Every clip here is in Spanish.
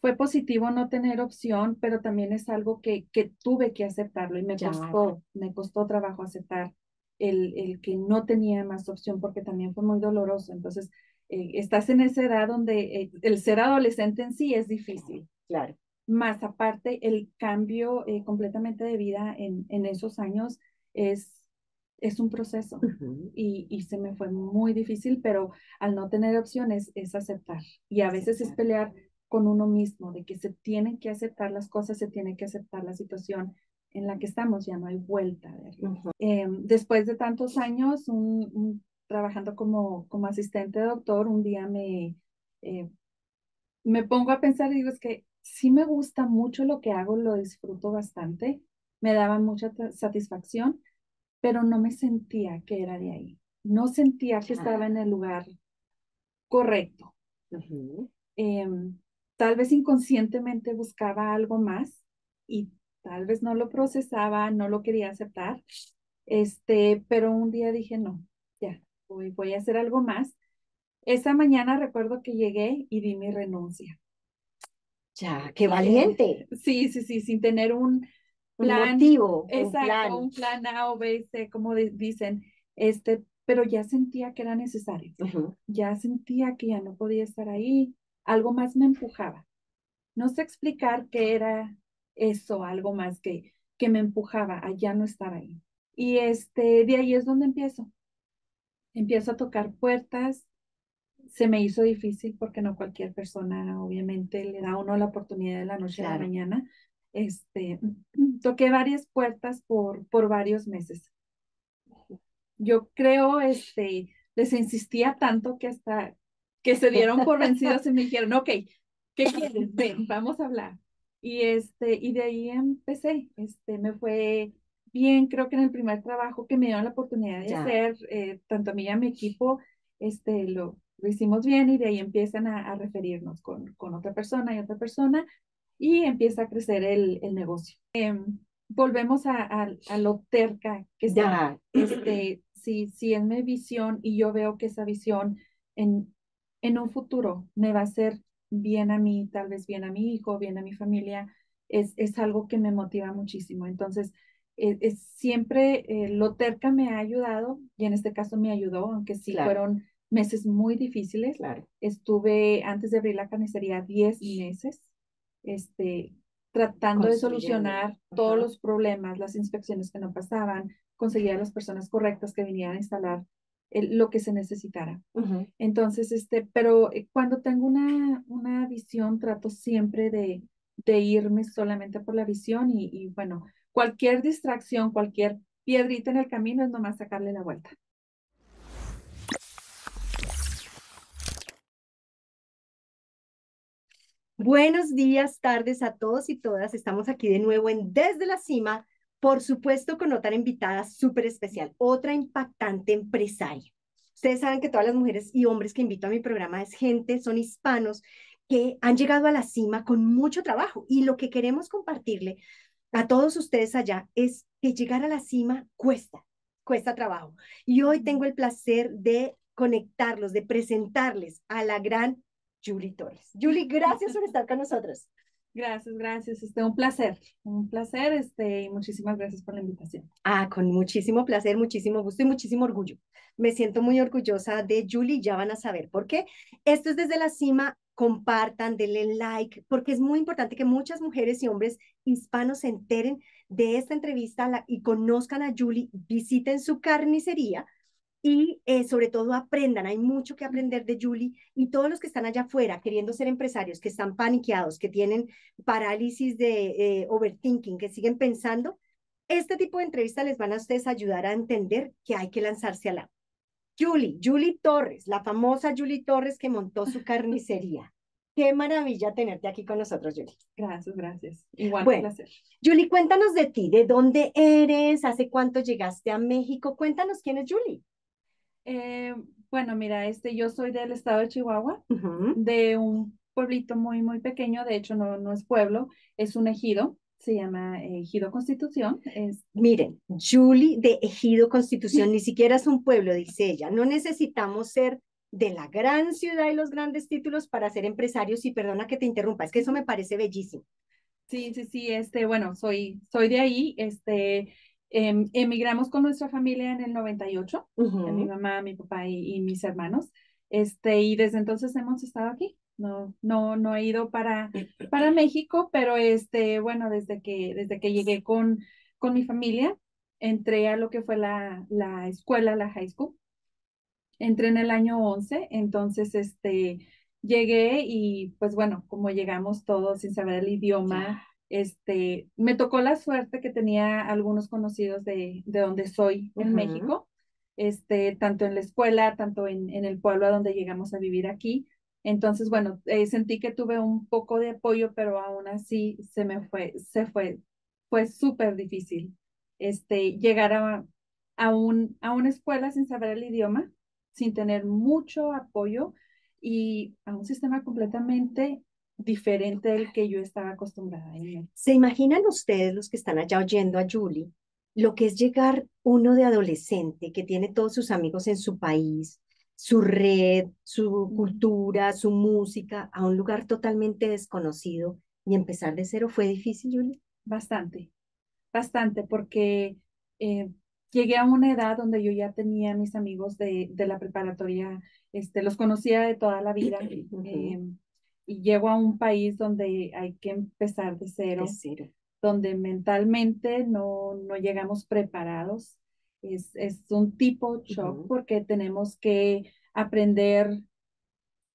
fue positivo no tener opción, pero también es algo que, que tuve que aceptarlo y me costó, me costó trabajo aceptar el, el, que no tenía más opción porque también fue muy doloroso. Entonces, eh, estás en esa edad donde eh, el ser adolescente en sí es difícil. Claro. Más aparte, el cambio eh, completamente de vida en, en esos años es, es un proceso y, y, se me fue muy difícil, pero al no tener opciones es aceptar y a veces es pelear con uno mismo, de que se tienen que aceptar las cosas, se tiene que aceptar la situación en la que estamos, ya no hay vuelta. Eh, después de tantos años trabajando como, como asistente de doctor, un día me, eh, me pongo a pensar y digo, es que sí me gusta mucho lo que hago, lo disfruto bastante, me daba mucha satisfacción, pero no me sentía que era de ahí, no sentía que estaba en el lugar correcto tal vez inconscientemente buscaba algo más y tal vez no lo procesaba, no lo quería aceptar, este, pero un día dije, no, ya, voy, voy a hacer algo más. Esa mañana recuerdo que llegué y di mi renuncia. Ya, qué valiente. Sí, sí, sí, sin tener un plan. Un exacto, un plan. A o B, C, como dicen, este, pero ya sentía que era necesario. Ya sentía que ya no podía estar ahí, algo más me empujaba. No sé explicar qué era eso, algo más que, que me empujaba a ya no estar ahí. Y este, de ahí es donde empiezo. Empiezo a tocar puertas. Se me hizo difícil porque no cualquier persona, obviamente, le da a uno la oportunidad de la noche a la mañana. Este, toqué varias puertas por, por varios meses. Yo creo, este, les insistía tanto que hasta que se dieron por vencidos y me dijeron, ok, ¿qué quieres? Ven, vamos a hablar. Y, este, y de ahí empecé, este, me fue bien, creo que en el primer trabajo que me dieron la oportunidad de hacer, eh, tanto a mí y a mi equipo, este, lo, lo hicimos bien y de ahí empiezan a, referirnos con, con, otra persona y otra persona y empieza a crecer el, el negocio. Em, volvemos a, a, lo terca que está, este, si, si es mi visión y yo veo que esa visión en, en un futuro me va a hacer bien a mí, tal vez bien a mi hijo, bien a mi familia, es, es algo que me motiva muchísimo. Entonces, e, es, siempre eh, lo terca me ha ayudado y en este caso me ayudó, aunque sí fueron meses muy difíciles. Claro. Estuve antes de abrir la carnicería 10 meses, este, tratando de solucionar todos los problemas, las inspecciones que no pasaban, conseguir a las personas correctas que vinieran a instalar lo que se necesitara. Entonces, este, pero eh, cuando tengo una, una visión, trato siempre de, de irme solamente por la visión y, y, bueno, cualquier distracción, cualquier piedrita en el camino es nomás sacarle la vuelta. Buenos días, tardes a todos y todas. Estamos aquí de nuevo en Desde la Cima por supuesto, con otra invitada súper especial, otra impactante empresaria. Ustedes saben que todas las mujeres y hombres que invito a mi programa es gente, son hispanos que han llegado a la cima con mucho trabajo. Y lo que queremos compartirle a todos ustedes allá es que llegar a la cima cuesta, cuesta trabajo. Y hoy tengo el placer de conectarlos, de presentarles a la gran Julie Torres. Julie, gracias por estar con nosotros. Gracias, gracias. Este, un placer, un placer, este, y muchísimas gracias por la invitación. Ah, con muchísimo placer, muchísimo gusto y muchísimo orgullo. Me siento muy orgullosa de Julie, ya van a saber por qué. Esto es desde la cima, compartan, denle like, porque es muy importante que muchas mujeres y hombres hispanos se enteren de esta entrevista y conozcan a Julie, visiten su carnicería, y eh, sobre todo aprendan. Hay mucho que aprender de Julie y todos los que están allá afuera queriendo ser empresarios, que están paniqueados, que tienen parálisis de eh, overthinking, que siguen pensando, este tipo de entrevistas les van a ustedes ayudar a entender que hay que lanzarse a la. Julie, Julie Torres, la famosa Julie Torres que montó su carnicería. Qué maravilla tenerte aquí con nosotros, Julie. Gracias, gracias. Igual, un placer. Julie, cuéntanos de ti, de dónde eres, hace cuánto llegaste a México. Cuéntanos quién es Julie. Eh, bueno, mira, este, yo soy del estado de Chihuahua, de un pueblito muy, muy pequeño, de hecho no, no es pueblo, es un ejido, se llama Ejido Constitución. Es... Miren, Julie de Ejido Constitución, ni siquiera es un pueblo, dice ella, no necesitamos ser de la gran ciudad y los grandes títulos para ser empresarios y perdona que te interrumpa, es que eso me parece bellísimo. Sí, sí, sí, este, bueno, soy, soy de ahí, este, em, emigramos con nuestra familia en el 98, mi mamá, mi papá y, y, mis hermanos, este, y desde entonces hemos estado aquí. No, no, no he ido para, para México, pero este, bueno, desde que, desde que llegué con, con mi familia, entré a lo que fue la, la escuela, la high school. Entré en el año 11, entonces, este, llegué y pues bueno, como llegamos todos sin saber el idioma, este, me tocó la suerte que tenía algunos conocidos de, de donde soy en México, este, tanto en la escuela, tanto en, en, el pueblo a donde llegamos a vivir aquí. Entonces, bueno, eh, sentí que tuve un poco de apoyo, pero aún así se me fue, se fue, fue súper difícil este, llegar a, a, un, a una escuela sin saber el idioma, sin tener mucho apoyo y a un sistema completamente diferente del que yo estaba acostumbrada. ¿Se imaginan ustedes, los que están allá oyendo a Julie, lo que es llegar uno de adolescente que tiene todos sus amigos en su país, su red, su cultura, su música, a un lugar totalmente desconocido y empezar de cero? ¿Fue difícil, Julie? Bastante, bastante, porque eh, llegué a una edad donde yo ya tenía mis amigos de, de la preparatoria, este, los conocía de toda la vida. Eh, y llego a un país donde hay que empezar de cero, donde mentalmente no, no llegamos preparados. Es, es un tipo shock porque tenemos que aprender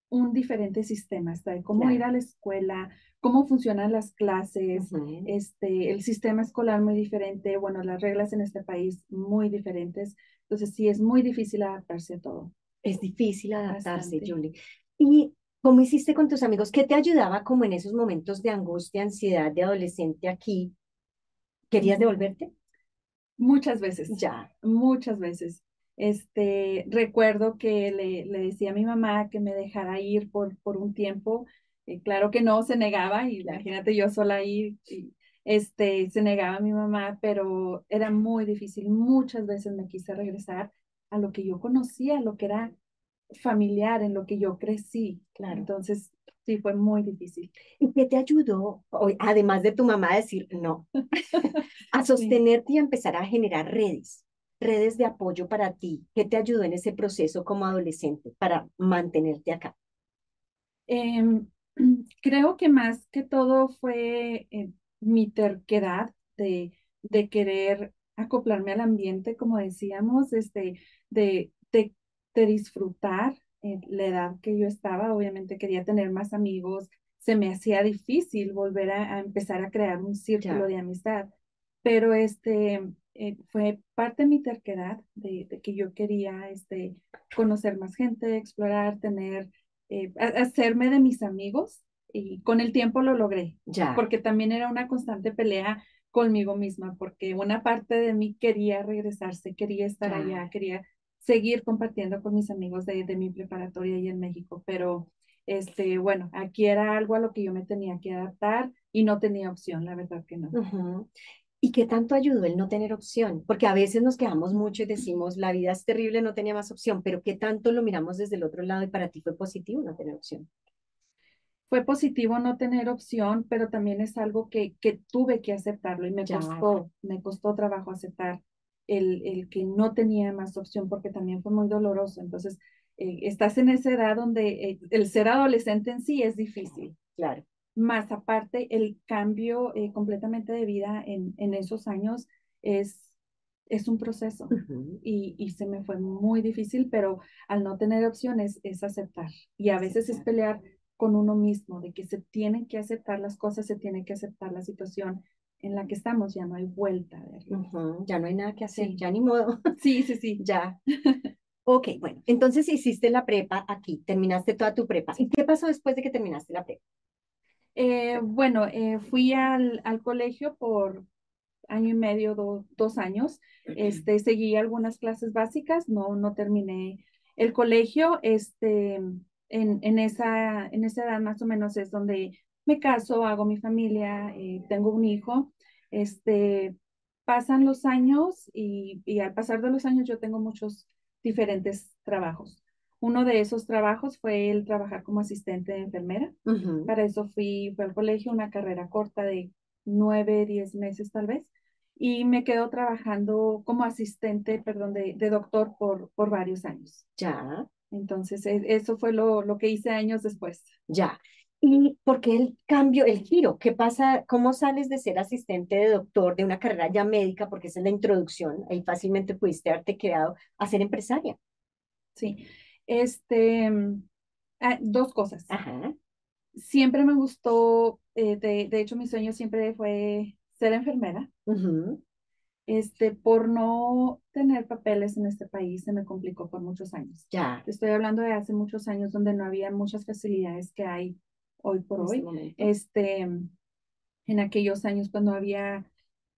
un diferente sistema, ¿está? cómo ir a la escuela, cómo funcionan las clases, este, el sistema escolar muy diferente, bueno, las reglas en este país muy diferentes. Entonces sí, es muy difícil adaptarse a todo. Es difícil adaptarse, Julie. Y ¿Cómo hiciste con tus amigos? ¿Qué te ayudaba como en esos momentos de angustia, ansiedad de adolescente aquí? ¿Querías devolverte? Muchas veces. Ya. Muchas veces. Este, recuerdo que le, le decía a mi mamá que me dejara ir por, por un tiempo. Eh, claro que no, se negaba, y imagínate yo sola ahí, y, este, se negaba a mi mamá, pero era muy difícil. Muchas veces me quise regresar a lo que yo conocía, a lo que era familiar en lo que yo crecí. Claro. Entonces, sí, fue muy difícil. ¿Y qué te ayudó, además de tu mamá, a decir no, a sostenerte y a empezar a generar redes, redes de apoyo para ti? ¿Qué te ayudó en ese proceso como adolescente para mantenerte acá? Em, creo que más que todo fue eh, mi terquedad de, de querer acoplarme al ambiente, como decíamos, este, de, de disfrutar en la edad que yo estaba. Obviamente quería tener más amigos. Se me hacía difícil volver a, empezar a crear un círculo de amistad. Pero este eh, fue parte de mi terquedad de, que yo quería este, conocer más gente, explorar, tener, eh, hacerme de mis amigos. Y con el tiempo lo logré. Ya. Porque también era una constante pelea conmigo misma, porque una parte de mí quería regresarse, quería estar allá, quería seguir compartiendo con mis amigos de, de mi preparatoria y en México, pero este, bueno, aquí era algo a lo que yo me tenía que adaptar y no tenía opción, la verdad que no. ¿Y qué tanto ayudó el no tener opción? Porque a veces nos quejamos mucho y decimos, la vida es terrible, no tenía más opción, pero ¿qué tanto lo miramos desde el otro lado y para ti fue positivo no tener opción? Fue positivo no tener opción, pero también es algo que, que tuve que aceptarlo y me costó, me costó trabajo aceptar el, el, que no tenía más opción porque también fue muy doloroso. Entonces, eh, estás en esa edad donde eh, el ser adolescente en sí es difícil. Claro. Más aparte, el cambio eh, completamente de vida en, en esos años es, es un proceso y, y, se me fue muy difícil, pero al no tener opciones es aceptar y a veces es pelear con uno mismo, de que se tienen que aceptar las cosas, se tiene que aceptar la situación en la que estamos, ya no hay vuelta. ya no hay nada que hacer, ya ni modo. Sí, sí, sí. Ya. ok, bueno, entonces hiciste la prepa aquí, terminaste toda tu prepa. ¿Y qué pasó después de que terminaste la prepa? Eh, bueno, eh, fui al, al, colegio por año y medio, dos años. Este, seguí algunas clases básicas, no, no terminé el colegio. Este, en, en, esa, en esa edad más o menos es donde me caso, hago mi familia, eh, tengo un hijo, este, pasan los años y, al pasar de los años yo tengo muchos diferentes trabajos. Uno de esos trabajos fue el trabajar como asistente de enfermera. Para eso fui, fui al colegio, una carrera corta de nueve, diez meses tal vez, y me quedo trabajando como asistente, perdón, de, de doctor por, por varios años. Ya. Entonces, e, eso fue lo, lo que hice años después. Ya. ¿Y por qué el cambio, el giro? ¿Qué pasa? ¿Cómo sales de ser asistente de doctor de una carrera ya médica, porque esa es la introducción, ahí fácilmente pudiste haberte quedado a ser empresaria? Sí, este, ah, dos cosas. Ajá. Siempre me gustó, eh, de, de, hecho mi sueño siempre fue ser enfermera. Este, por no tener papeles en este país se me complicó por muchos años. Ya. Estoy hablando de hace muchos años donde no había muchas facilidades que hay hoy por hoy. Este, en aquellos años cuando había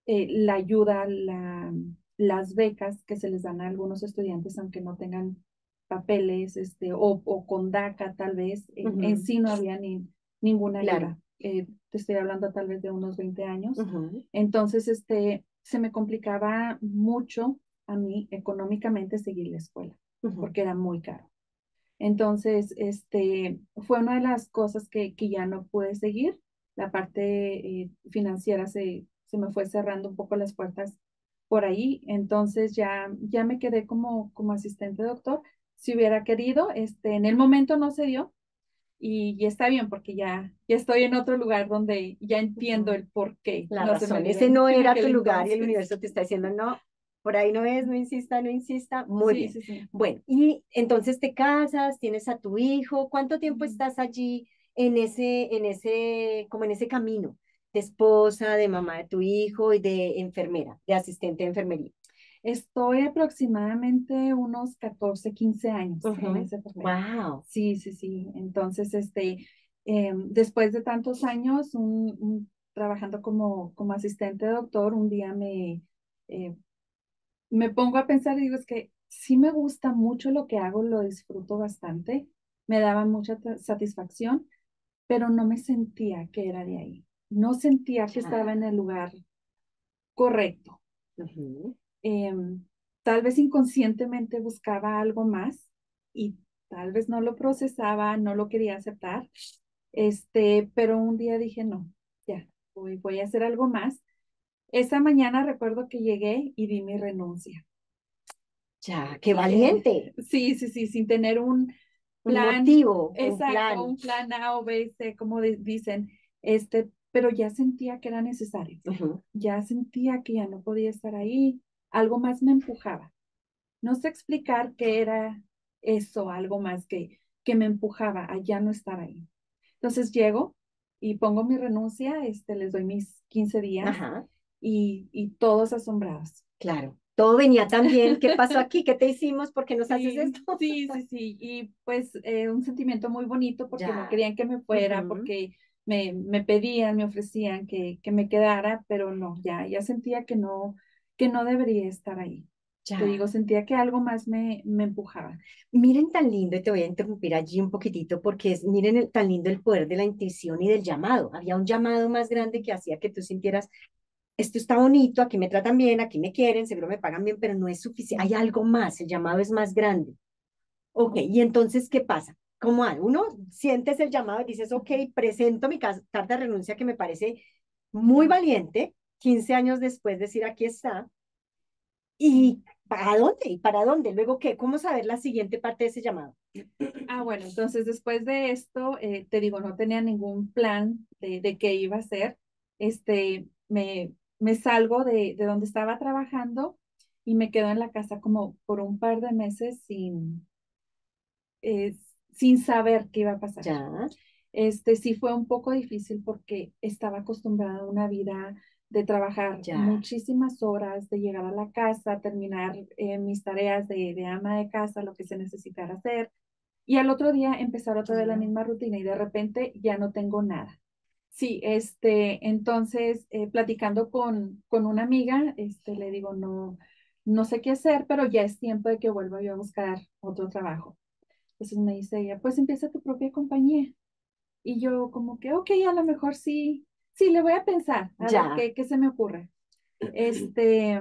eh, la ayuda, la, las becas que se les dan a algunos estudiantes, aunque no tengan papeles, este, o, o con DACA tal vez, en, sí no había ni, ninguna ayuda. Eh, te estoy hablando tal vez de unos 20 años. Entonces, este, se me complicaba mucho a mí económicamente seguir la escuela, porque era muy caro. Entonces, este, fue una de las cosas que, que ya no pude seguir. La parte eh, financiera se, se me fue cerrando un poco las puertas por ahí. Entonces, ya, ya me quedé como, como asistente doctor. Si hubiera querido, este, en el momento no se dio, y, está bien porque ya, ya estoy en otro lugar donde ya entiendo el por qué. La razón, ese no era tu lugar y el universo te está diciendo, no, por ahí no es, no insista, no insista. Muy bien. Bueno, y entonces te casas, tienes a tu hijo, ¿cuánto tiempo estás allí en ese, en ese, como en ese camino de esposa, de mamá de tu hijo y de enfermera, de asistente de enfermería? Estoy aproximadamente unos 14, 15 años en ese Wow. Sí, sí, sí. Entonces, este, em, después de tantos años, un, trabajando como, como asistente doctor, un día me, eh, me pongo a pensar y digo, es que sí me gusta mucho lo que hago, lo disfruto bastante, me daba mucha satisfacción, pero no me sentía que era de ahí. No sentía que estaba en el lugar correcto. Em, tal vez inconscientemente buscaba algo más y tal vez no lo procesaba, no lo quería aceptar. Este, pero un día dije, no, ya, voy, voy a hacer algo más esa mañana recuerdo que llegué y di mi renuncia. Ya, qué valiente. sí, sí, sí, sin tener un plan. motivo, exacto, un plan. A o B, C, como dicen, este, pero ya sentía que era necesario. Ya sentía que ya no podía estar ahí. Algo más me empujaba. No sé explicar qué era eso, algo más que, que me empujaba a ya no estar ahí. Entonces llego y pongo mi renuncia, este, les doy mis 15 días. Ajá y, y todos asombrados. Claro, todo venía tan bien. ¿Qué pasó aquí? ¿Qué te hicimos? ¿Por qué nos haces esto? Sí, sí, sí. Y pues eh, un sentimiento muy bonito porque no querían que me fuera, porque me, me pedían, me ofrecían que, que me quedara, pero no, ya, ya sentía que no, que no debería estar ahí. Ya. Te digo, sentía que algo más me, me empujaba. Miren tan lindo, y te voy a interrumpir allí un poquitito, porque es, miren el, tan lindo el poder de la intuición y del llamado. Había un llamado más grande que hacía que tú sintieras esto está bonito, aquí me tratan bien, aquí me quieren, seguro me pagan bien, pero no es suficiente, hay algo más, el llamado es más grande. Ok, y entonces, ¿qué pasa? ¿Cómo hay? Uno sientes el llamado y dices, ok, presento mi carta de renuncia que me parece muy valiente, 15 años después decir, aquí está. ¿Y para dónde? ¿Y para dónde? Luego, ¿qué? ¿Cómo saber la siguiente parte de ese llamado? Ah, bueno, entonces después de esto, eh, te digo, no tenía ningún plan de, de qué iba a hacer. Este, me, me salgo de, de donde estaba trabajando y me quedo en la casa como por un par de meses sin, eh, sin saber qué iba a pasar. Ya. Este sí fue un poco difícil porque estaba acostumbrada a una vida de trabajar muchísimas horas, de llegar a la casa, terminar eh, mis tareas de, de, ama de casa, lo que se necesitara hacer, y al otro día empezar otra vez la misma rutina y de repente ya no tengo nada. Sí, este, entonces, eh, platicando con, con una amiga, este, le digo, no, no sé qué hacer, pero ya es tiempo de que vuelva yo a buscar otro trabajo. Entonces me dice ella, pues empieza tu propia compañía. Y yo como que, ok, a lo mejor sí, sí, le voy a pensar, a ver qué, qué se me ocurre. Este,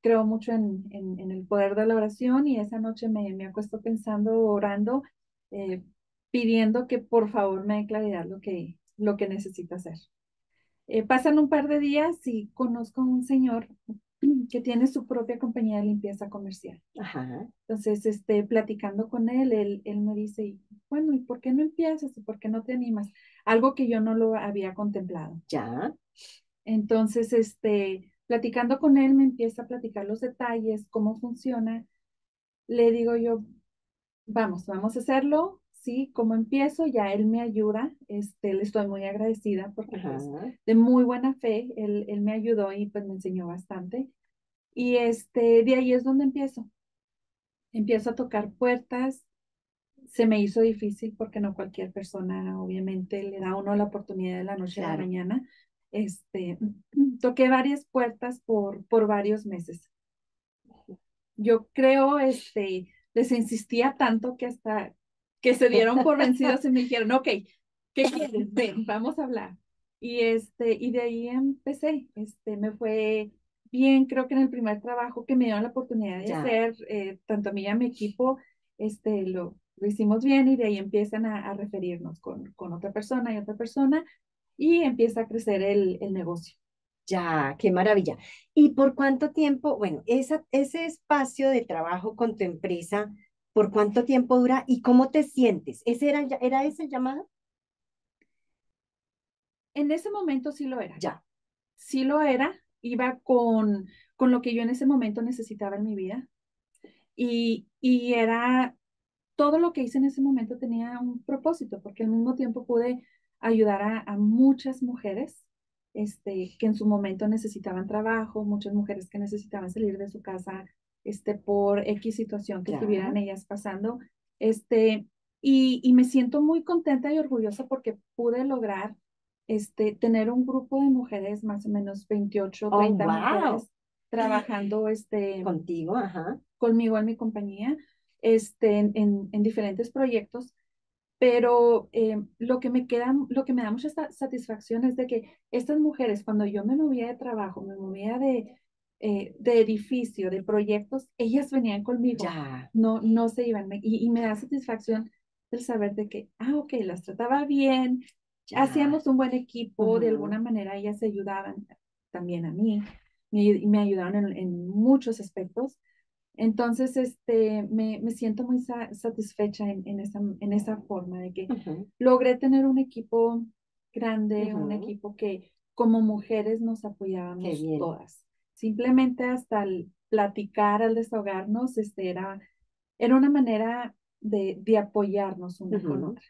creo mucho en, en, el poder de la oración y esa noche me, me acuesto pensando, orando, eh, pidiendo que por favor me dé claridad lo que, lo que necesito hacer. Eh, pasan un par de días y conozco a un señor que tiene su propia compañía de limpieza comercial. Ajá. Entonces, este, platicando con él, él, él me dice, bueno, ¿y por qué no empiezas? ¿Y por qué no te animas? Algo que yo no lo había contemplado. Ya. Entonces, este, platicando con él, me empieza a platicar los detalles, cómo funciona. Le digo yo, vamos, vamos a hacerlo, sí, cómo empiezo, ya él me ayuda, este, le estoy muy agradecida porque pues, de muy buena fe, él, él, me ayudó y pues me enseñó bastante. Y este, de ahí es donde empiezo. Empiezo a tocar puertas. Se me hizo difícil porque no cualquier persona, obviamente, le da a uno la oportunidad de la noche a la mañana. Este, toqué varias puertas por, por varios meses. Yo creo, este, les insistía tanto que hasta que se dieron por vencidos y me dijeron, ok, ¿qué quieres? Ven, vamos a hablar. Y, este, y de ahí empecé, este, me fue bien, creo que en el primer trabajo que me dieron la oportunidad de hacer, eh, tanto a mí y a mi equipo, este, lo, lo hicimos bien y de ahí empiezan a, a referirnos con, con, otra persona y otra persona y empieza a crecer el, el negocio. Ya, qué maravilla. ¿Y por cuánto tiempo, bueno, esa, ese espacio de trabajo con tu empresa, ¿Por cuánto tiempo dura y cómo te sientes? ¿Ese era, era ese el llamado? En ese momento sí lo era. Ya. Sí lo era. Iba con, con lo que yo en ese momento necesitaba en mi vida. Y, y era todo lo que hice en ese momento tenía un propósito, porque al mismo tiempo pude ayudar a, a muchas mujeres este, que en su momento necesitaban trabajo, muchas mujeres que necesitaban salir de su casa este, por X situación que estuvieran ellas pasando. Este, y, y, me siento muy contenta y orgullosa porque pude lograr este, tener un grupo de mujeres, más o menos 28, 30 mujeres, trabajando este, contigo, ajá. conmigo en mi compañía, este, en, en, diferentes proyectos. Pero eh, lo, que me queda, lo que me da mucha satisfacción es de que estas mujeres, cuando yo me movía de trabajo, me movía de, eh, de edificio, de proyectos, ellas venían conmigo. Ya. No, no se iban. Y, y, me da satisfacción el saber de que, ah, ok, las trataba bien, hacíamos un buen equipo, de alguna manera ellas ayudaban también a mí, me, me ayudaron en, en, muchos aspectos. Entonces, este, me, me siento muy satisfecha en, en, esa, en esa forma de que logré tener un equipo grande, un equipo que como mujeres nos apoyábamos todas simplemente hasta el platicar, al desahogarnos, este, era, era una manera de, de apoyarnos una con otra.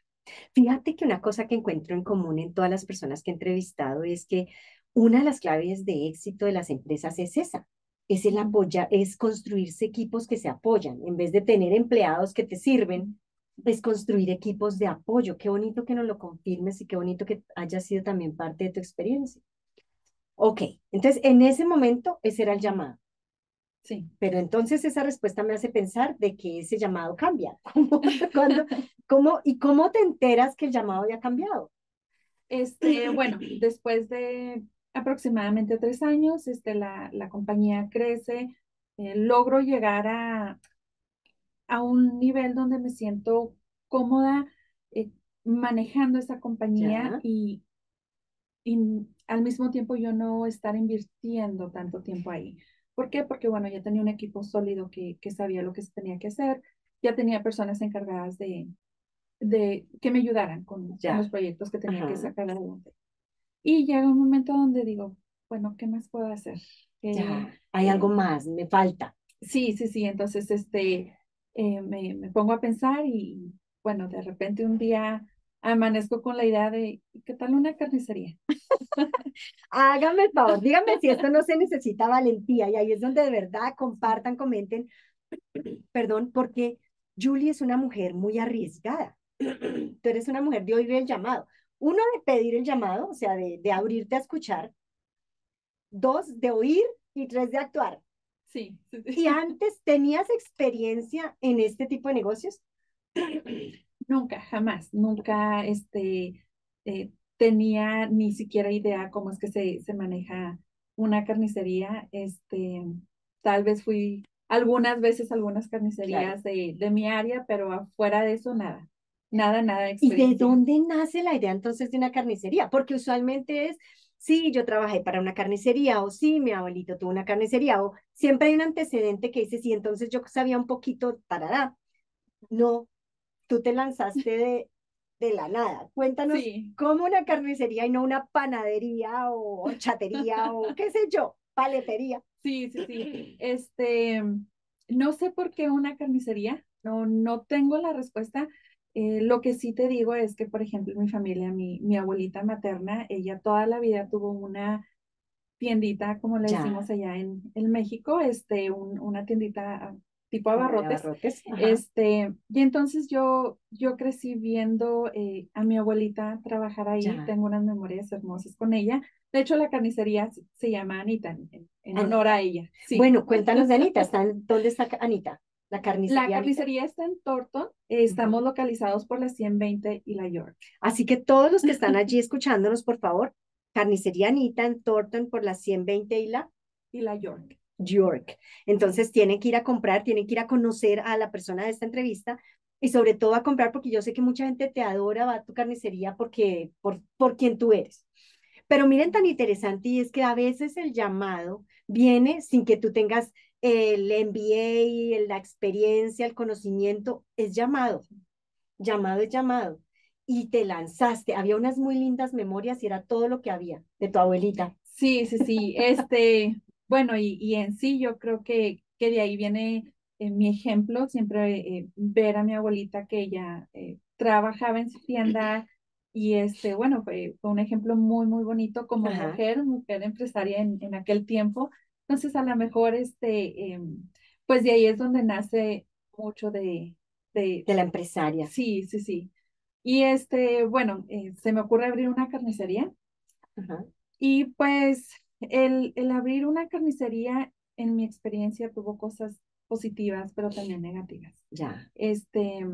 Fíjate que una cosa que encuentro en común en todas las personas que he entrevistado es que una de las claves de éxito de las empresas es esa, es el apoya, es construirse equipos que se apoyan, en vez de tener empleados que te sirven, es construir equipos de apoyo. Qué bonito que nos lo confirmes y qué bonito que haya sido también parte de tu experiencia. Ok, entonces en ese momento ese era el llamado. Sí. Pero entonces esa respuesta me hace pensar de que ese llamado cambia. ¿Cómo, ¿Y cómo te enteras que el llamado había cambiado? Este, bueno, después de aproximadamente tres años, este, la, la compañía crece, eh, logro llegar a, a un nivel donde me siento cómoda eh, manejando esa compañía y, y al mismo tiempo yo no estar invirtiendo tanto tiempo ahí. ¿Por qué? Porque, bueno, ya tenía un equipo sólido que, que sabía lo que se tenía que hacer, ya tenía personas encargadas de, de que me ayudaran con, los proyectos que tenía que sacar adelante. Y llega un momento donde digo, bueno, ¿qué más puedo hacer? ya, hay algo más, me falta. Sí, sí, sí, entonces este, eh, me, me pongo a pensar y, bueno, de repente un día amanezco con la idea de, ¿qué tal una carnicería? Hágame el favor, dígame si esto no se necesita valentía y ahí es donde de verdad compartan, comenten, perdón, porque Julie es una mujer muy arriesgada. Tú eres una mujer de oír el llamado. Uno, de pedir el llamado, o sea, de, de abrirte a escuchar. Dos, de oír y tres, de actuar. Sí, sí, sí. ¿Y antes tenías experiencia en este tipo de negocios? Nunca, jamás, nunca este, eh, tenía ni siquiera idea cómo es que se, se maneja una carnicería. Este, tal vez fui algunas veces algunas carnicerías de, de, mi área, pero afuera de eso nada, nada, nada. ¿Y de dónde nace la idea entonces de una carnicería? Porque usualmente es, sí, yo trabajé para una carnicería, o sí, mi abuelito tuvo una carnicería, o siempre hay un antecedente que dice, sí, entonces yo sabía un poquito, tarará. No, tú te lanzaste de, de la nada. Cuéntanos cómo una carnicería y no una panadería o chatería o qué sé yo, paletería. Sí, sí, sí. Este, no sé por qué una carnicería, no, no tengo la respuesta. Eh, lo que sí te digo es que, por ejemplo, mi familia, mi, mi abuelita materna, ella toda la vida tuvo una tiendita, como le decimos allá en, en México, este, un, una tiendita tipo abarrotes. este, y entonces yo, yo crecí viendo eh, a mi abuelita trabajar ahí, tengo unas memorias hermosas con ella. De hecho, la carnicería se llama Anita, en, honor a ella. Bueno, cuéntanos de Anita, ¿dónde está Anita? La carnicería. La carnicería está en Thornton. estamos localizados por la 120 y la York. Así que todos los que están allí escuchándonos, por favor, carnicería Anita en Thornton por la 120 y la y la York. York. Entonces tienen que ir a comprar, tienen que ir a conocer a la persona de esta entrevista y sobre todo a comprar porque yo sé que mucha gente te adora, va a tu carnicería porque, por, por quien tú eres. Pero miren tan interesante y es que a veces el llamado viene sin que tú tengas el MBA, la experiencia, el conocimiento, es llamado. Llamado es llamado. Y te lanzaste. Había unas muy lindas memorias y era todo lo que había de tu abuelita. Sí, sí, sí. Este, bueno, y, y en sí yo creo que, que de ahí viene eh, mi ejemplo, siempre eh, ver a mi abuelita que ella eh, trabajaba en su tienda y este, bueno, fue, fue un ejemplo muy, muy bonito como mujer, mujer empresaria en, en aquel tiempo. Entonces, a lo mejor, este, em, pues de ahí es donde nace mucho de, de... De la empresaria. Sí, sí, sí. Y este, bueno, se me ocurre abrir una carnicería. Y pues el, el abrir una carnicería, en mi experiencia, tuvo cosas positivas, pero también negativas. Ya. Este,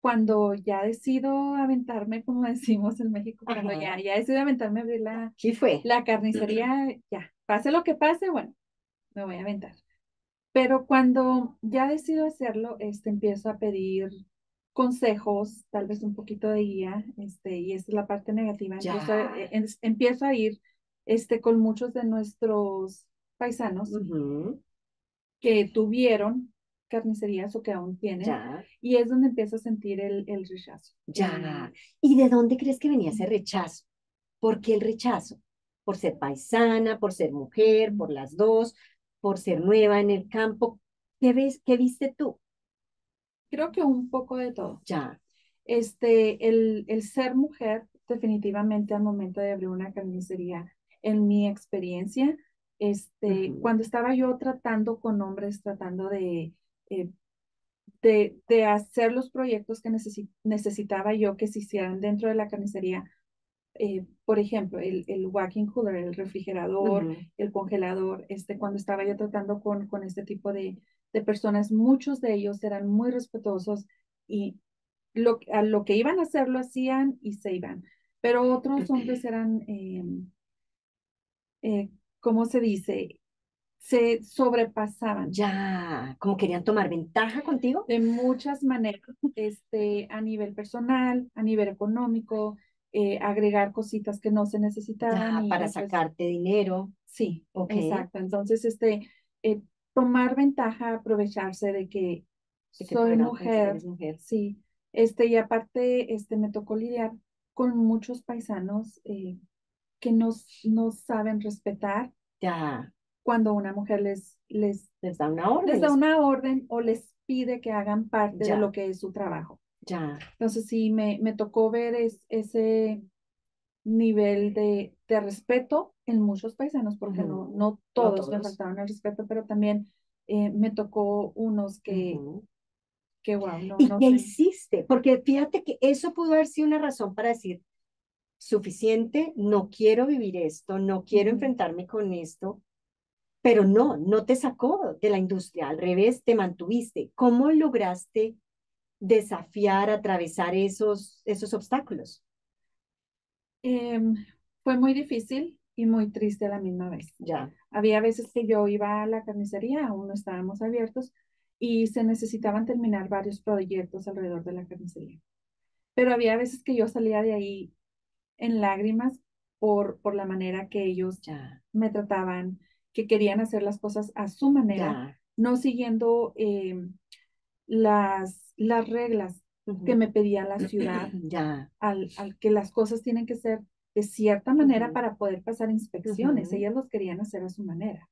cuando ya decido aventarme, como decimos en México, cuando ya, ya decido aventarme a abrir la, fue? la carnicería, ya, pase lo que pase, bueno, me voy a aventar. Pero cuando ya decido hacerlo, este, empiezo a pedir consejos, tal vez un poquito de guía, este, y esta es la parte negativa. Eh, empiezo a ir este, con muchos de nuestros paisanos que tuvieron carnicerías o que aún tienen. Y es donde empiezo a sentir el, el rechazo. Ya. ¿Y de dónde crees que venía ese rechazo? ¿Por qué el rechazo? ¿Por ser paisana, por ser mujer, por las dos, por ser nueva en el campo? ¿Qué ves, qué viste tú? Creo que un poco de todo. Ya. Este, el, el ser mujer, definitivamente al momento de abrir una carnicería, en mi experiencia, este, cuando estaba yo tratando con hombres, tratando de, eh, de, de, hacer los proyectos que necesitaba yo que se hicieran dentro de la carnicería, eh, por ejemplo, el, el walking cooler, el refrigerador, el congelador, este, cuando estaba yo tratando con, con este tipo de, de personas, muchos de ellos eran muy respetuosos y lo, a lo que iban a hacer lo hacían y se iban. Pero otros hombres eran em, eh, ¿cómo se dice? Se sobrepasaban. Ya, como querían tomar ventaja contigo. De muchas maneras, este, a nivel personal, a nivel económico, eh, agregar cositas que no se necesitaban. para sacarte dinero. Sí, exacto. Entonces, este, eh, tomar ventaja, aprovecharse de que, soy mujer, mujer. Sí, este, y aparte, este, me tocó lidiar con muchos paisanos eh, que no, no saben respetar. Ya. Cuando una mujer les, les, les da una orden. Les da una orden o les pide que hagan parte de lo que es su trabajo. Ya. Entonces sí, me, me tocó ver es, ese nivel de, de, respeto en muchos paisanos, porque no, no todos, me faltaban el respeto, pero también eh, me tocó unos que, que wow, no, ¿Y qué hiciste? Porque fíjate que eso pudo haber sido una razón para decir, suficiente, no quiero vivir esto, no quiero enfrentarme con esto, pero no, no te sacó de la industria, al revés, te mantuviste. ¿Cómo lograste desafiar, atravesar esos, esos obstáculos? Em, fue muy difícil. y muy triste a la misma vez. Ya. Había veces que yo iba a la carnicería, aún no estábamos abiertos, y se necesitaban terminar varios proyectos alrededor de la carnicería. Pero había veces que yo salía de ahí en lágrimas por, por la manera que ellos ya. me trataban, que querían hacer las cosas a su manera, no siguiendo eh, las, las reglas que me pedía la ciudad, ya. Al, al, que las cosas tienen que ser de cierta manera para poder pasar inspecciones. Ellas los querían hacer a su manera.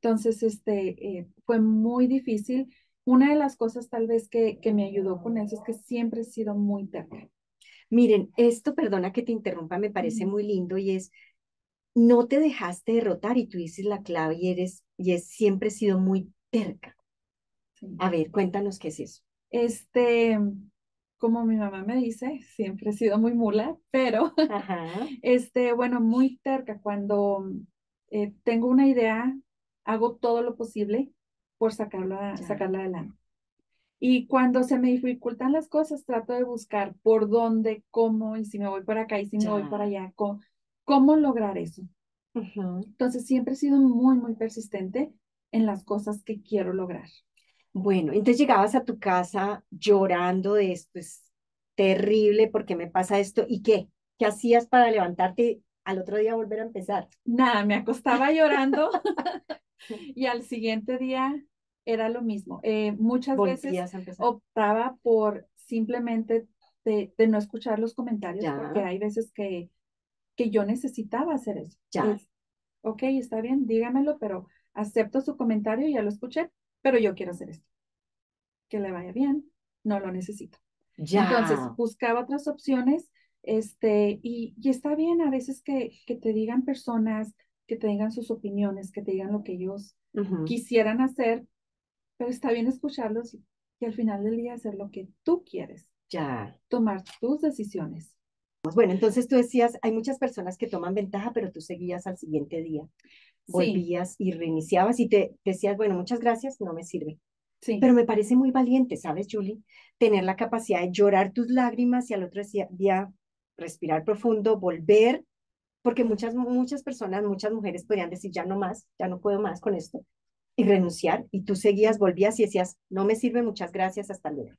Entonces, este, eh, fue muy difícil. Una de las cosas tal vez que, que me ayudó con eso es que siempre he sido muy terca. Miren, esto, perdona que te interrumpa, me parece muy lindo y es, no te dejaste derrotar y tú dices la clave y eres, y es siempre sido muy terca. A ver, cuéntanos qué es eso. Este, como mi mamá me dice, siempre he sido muy mula, pero, este, bueno, muy terca. Cuando eh, tengo una idea, hago todo lo posible por sacarla, sacarla adelante. Y cuando se me dificultan las cosas, trato de buscar por dónde, cómo, y si me voy por acá y si me voy por allá, cómo, cómo lograr eso. Entonces, siempre he sido muy, muy persistente en las cosas que quiero lograr. Bueno, entonces llegabas a tu casa llorando de esto, es terrible, porque me pasa esto? ¿Y qué? ¿Qué hacías para levantarte al otro día volver a empezar? Nada, me acostaba llorando y al siguiente día era lo mismo. Eh, muchas veces optaba por simplemente de, no escuchar los comentarios, porque hay veces que, que yo necesitaba hacer eso. Ya. ok, está bien, dígamelo, pero acepto su comentario, ya lo escuché, pero yo quiero hacer esto. Que le vaya bien, no lo necesito. Ya. Entonces, buscaba otras opciones, este, y, y está bien a veces que, que, te digan personas, que te digan sus opiniones, que te digan lo que ellos quisieran hacer, pero está bien escucharlos y, y, al final del día hacer lo que tú quieres. Ya. Tomar tus decisiones. Bueno, entonces tú decías, hay muchas personas que toman ventaja, pero tú seguías al siguiente día volvías y reiniciabas y te decías, bueno, muchas gracias, no me sirve. Sí. Pero me parece muy valiente, ¿sabes, Julie? Tener la capacidad de llorar tus lágrimas y al otro día respirar profundo, volver, porque muchas, muchas personas, muchas mujeres podrían decir, ya no más, ya no puedo más con esto, y renunciar, y tú seguías, volvías y decías, no me sirve, muchas gracias, hasta luego.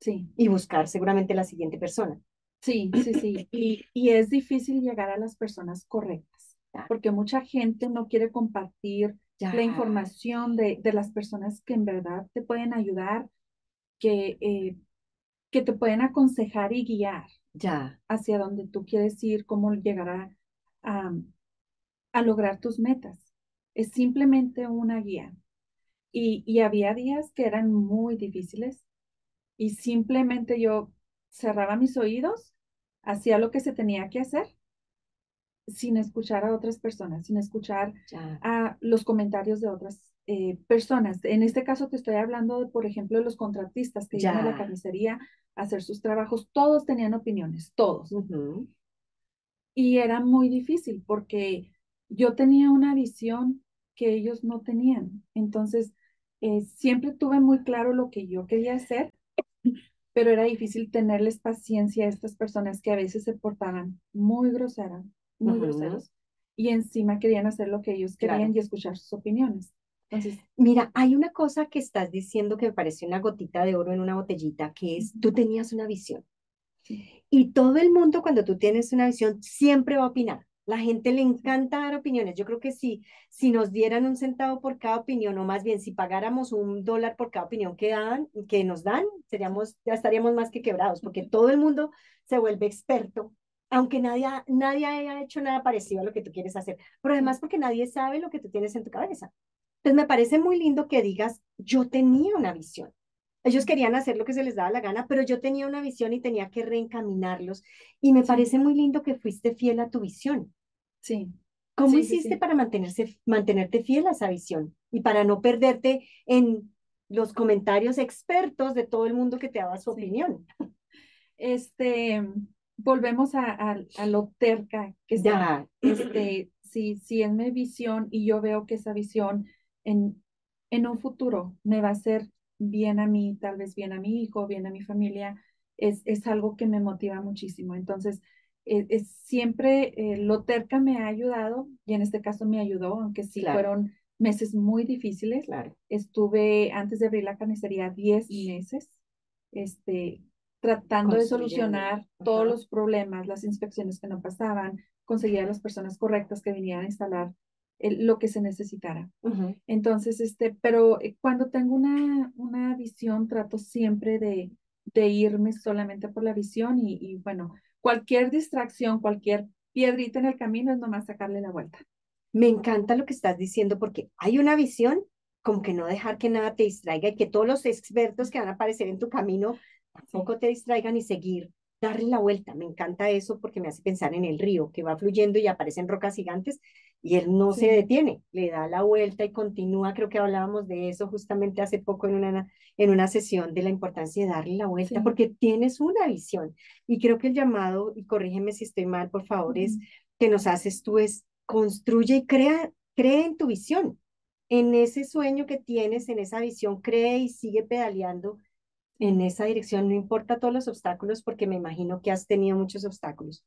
Sí. Y buscar seguramente la siguiente persona. Sí, sí, sí. Y, y es difícil llegar a las personas correctas porque mucha gente no quiere compartir la información de, de, las personas que en verdad te pueden ayudar, que, eh, que te pueden aconsejar y guiar ya. hacia donde tú quieres ir, cómo llegar a, a, a lograr tus metas. Es simplemente una guía. Y, y había días que eran muy difíciles y simplemente yo cerraba mis oídos, hacía lo que se tenía que hacer sin escuchar a otras personas, sin escuchar a los comentarios de otras eh, personas. En este caso te estoy hablando, de, por ejemplo, de los contratistas que iban a la carnicería a hacer sus trabajos. Todos tenían opiniones, todos. Y era muy difícil porque yo tenía una visión que ellos no tenían. Entonces, eh, siempre tuve muy claro lo que yo quería hacer, pero era difícil tenerles paciencia a estas personas que a veces se portaban muy groseras, muy groseros. Y encima querían hacer lo que ellos querían y escuchar sus opiniones. Entonces, mira, hay una cosa que estás diciendo que me parece una gotita de oro en una botellita, que es, tú tenías una visión. Y todo el mundo cuando tú tienes una visión siempre va a opinar. La gente le encanta dar opiniones. Yo creo que si, si nos dieran un centavo por cada opinión, o más bien si pagáramos un dólar por cada opinión que, dan, que nos dan, seríamos, ya estaríamos más que quebrados, porque todo el mundo se vuelve experto aunque nadie, nadie haya hecho nada parecido a lo que tú quieres hacer, pero además porque nadie sabe lo que tú tienes en tu cabeza. Entonces me parece muy lindo que digas, yo tenía una visión. Ellos querían hacer lo que se les daba la gana, pero yo tenía una visión y tenía que reencaminarlos. Y me parece muy lindo que fuiste fiel a tu visión. Sí. ¿Cómo hiciste para mantenerse, mantenerte fiel a esa visión y para no perderte en los comentarios expertos de todo el mundo que te daba su opinión? Este, volvemos a, a, lo terca que está. Este, si, si es mi visión y yo veo que esa visión en, en un futuro me va a hacer bien a mí, tal vez bien a mi hijo, bien a mi familia, es, es algo que me motiva muchísimo. Entonces, eh, siempre eh, lo terca me ha ayudado y en este caso me ayudó, aunque sí fueron meses muy difíciles. Claro. Estuve antes de abrir la carnicería 10 meses, este, tratando de solucionar todos los problemas, las inspecciones que no pasaban, conseguir a las personas correctas que vinieran a instalar lo que se necesitara. Entonces, este, pero eh, cuando tengo una, una visión, trato siempre de, de irme solamente por la visión y, y, bueno, cualquier distracción, cualquier piedrita en el camino es nomás sacarle la vuelta. Me encanta lo que estás diciendo porque hay una visión como que no dejar que nada te distraiga y que todos los expertos que van a aparecer en tu camino tampoco te distraigan y seguir, darle la vuelta. Me encanta eso porque me hace pensar en el río que va fluyendo y aparecen rocas gigantes y él no se detiene, le da la vuelta y continúa. Creo que hablábamos de eso justamente hace poco en una, en una sesión de la importancia de darle la vuelta porque tienes una visión. Y creo que el llamado, y corrígeme si estoy mal, por favor, es que nos haces tú es construye y crea, cree en tu visión, en ese sueño que tienes, en esa visión, cree y sigue pedaleando en esa dirección, no importa todos los obstáculos, porque me imagino que has tenido muchos obstáculos.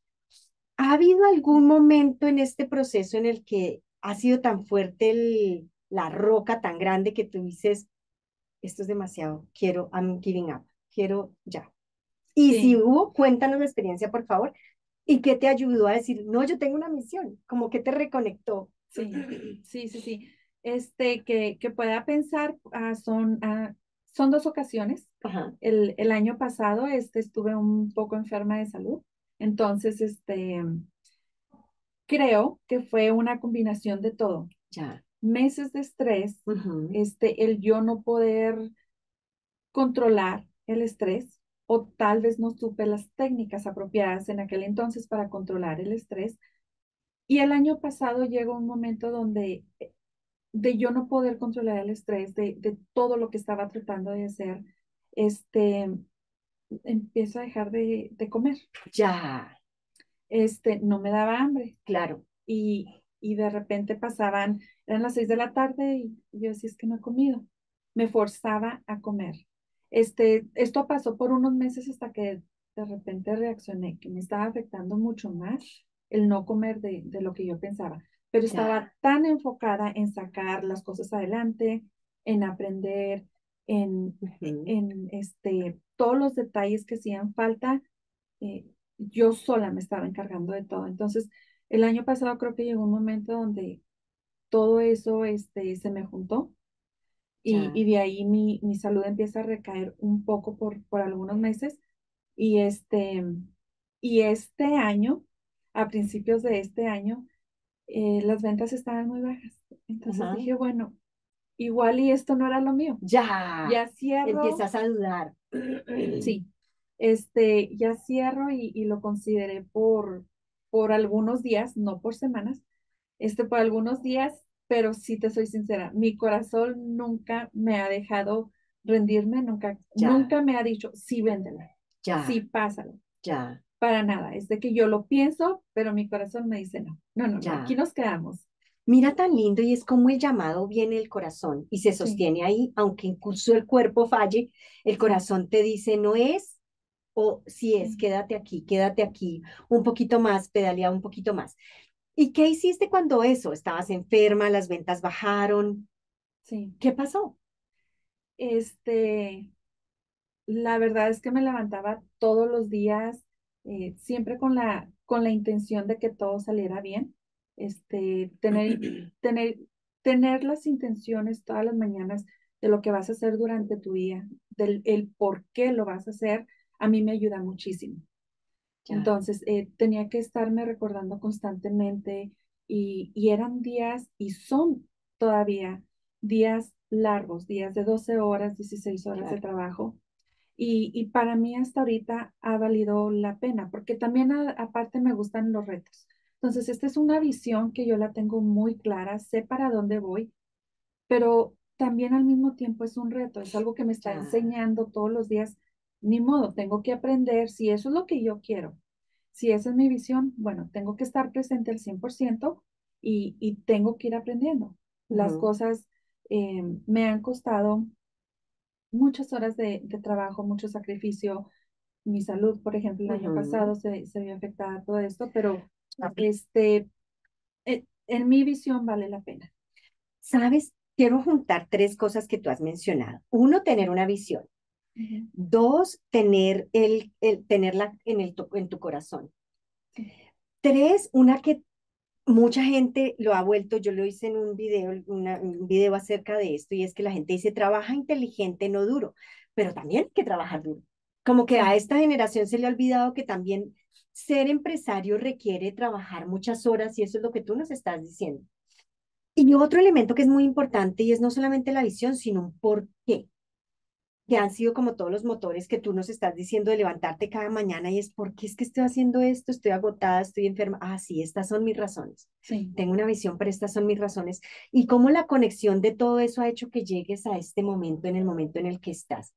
¿Ha habido algún momento en este proceso en el que ha sido tan fuerte el, la roca tan grande que tú dices, esto es demasiado, quiero, I'm giving up, quiero ya? Y si hubo, cuéntanos la experiencia, por favor, y qué te ayudó a decir, no, yo tengo una misión, como que te reconectó. Sí, sí, sí, sí. Este, que, que pueda pensar, ah, son, ah, son dos ocasiones. El, el, año pasado este, estuve un poco enferma de salud entonces, este, creo que fue una combinación de todo. Ya. Meses de estrés, este, el yo no poder controlar el estrés o tal vez no supe las técnicas apropiadas en aquel entonces para controlar el estrés. Y el año pasado llegó un momento donde de yo no poder controlar el estrés, de, de todo lo que estaba tratando de hacer, este, empiezo a dejar de, de comer. Ya. Este, no me daba hambre. Claro. Y, y de repente pasaban, eran las seis de la tarde y yo decía, es que no he comido. Me forzaba a comer. Este, esto pasó por unos meses hasta que de repente reaccioné, que me estaba afectando mucho más el no comer de, de lo que yo pensaba. Pero estaba tan enfocada en sacar las cosas adelante, en aprender, en, en este, todos los detalles que hacían falta, eh, yo sola me estaba encargando de todo. Entonces, el año pasado creo que llegó un momento donde todo eso este, se me juntó y, y de ahí mi, mi, salud empieza a recaer un poco por, por algunos meses. Y este, y este año, a principios de este año, eh, las ventas estaban muy bajas. Entonces dije, bueno, igual y esto no era lo mío. Ya. Ya cierro. Empiezas a dudar. Sí. Este, ya cierro y, y, lo consideré por, por algunos días, no por semanas, este, por algunos días, pero sí te soy sincera, mi corazón nunca me ha dejado rendirme, nunca, nunca me ha dicho, sí, véndela, ya. sí, pásalo. Ya. Para nada, es de que yo lo pienso, pero mi corazón me dice no, no, no, no aquí nos quedamos. Mira tan lindo y es como el llamado viene del corazón y se sostiene ahí, aunque incluso el cuerpo falle, el corazón te dice no es o si es, quédate aquí, quédate aquí, un poquito más, pedalea un poquito más. ¿Y qué hiciste cuando eso? ¿Estabas enferma, las ventas bajaron? Sí. ¿Qué pasó? Este, la verdad es que me levantaba todos los días, eh, siempre con la, con la intención de que todo saliera bien este, tener, tener, tener las intenciones todas las mañanas de lo que vas a hacer durante tu día, del el por qué lo vas a hacer, a mí me ayuda muchísimo. Entonces, eh, tenía que estarme recordando constantemente y, y, eran días y son todavía días largos, días de 12 horas, 16 horas de trabajo. Y, y, para mí hasta ahorita ha valido la pena, porque también aparte me gustan los retos. Entonces, esta es una visión que yo la tengo muy clara, sé para dónde voy, pero también al mismo tiempo es un reto, es algo que me está enseñando todos los días. Ni modo, tengo que aprender si eso es lo que yo quiero. Si esa es mi visión, bueno, tengo que estar presente al 100% y, y tengo que ir aprendiendo. Las cosas eh, me han costado muchas horas de, de trabajo, mucho sacrificio, mi salud, por ejemplo, el año pasado se, se vio afectada todo esto, pero este, eh, en mi visión vale la pena. Sabes, quiero juntar tres cosas que tú has mencionado. Uno, tener una visión. Dos, tener el, el tenerla en, el, en tu corazón. Tres, una que mucha gente lo ha vuelto, yo lo hice en un video, un video acerca de esto, y es que la gente dice, trabaja inteligente, no duro, pero también hay que trabajar duro. Como que a esta generación se le ha olvidado que también ser empresario requiere trabajar muchas horas y eso es lo que tú nos estás diciendo. Y otro elemento que es muy importante y es no solamente la visión, sino un por qué que han sido como todos los motores que tú nos estás diciendo de levantarte cada mañana y es, ¿por qué es que estoy haciendo esto? Estoy agotada, estoy enferma. Ah, sí, estas son mis razones. Sí. Tengo una visión, pero estas son mis razones. Y cómo la conexión de todo eso ha hecho que llegues a este momento, en el momento en el que estás.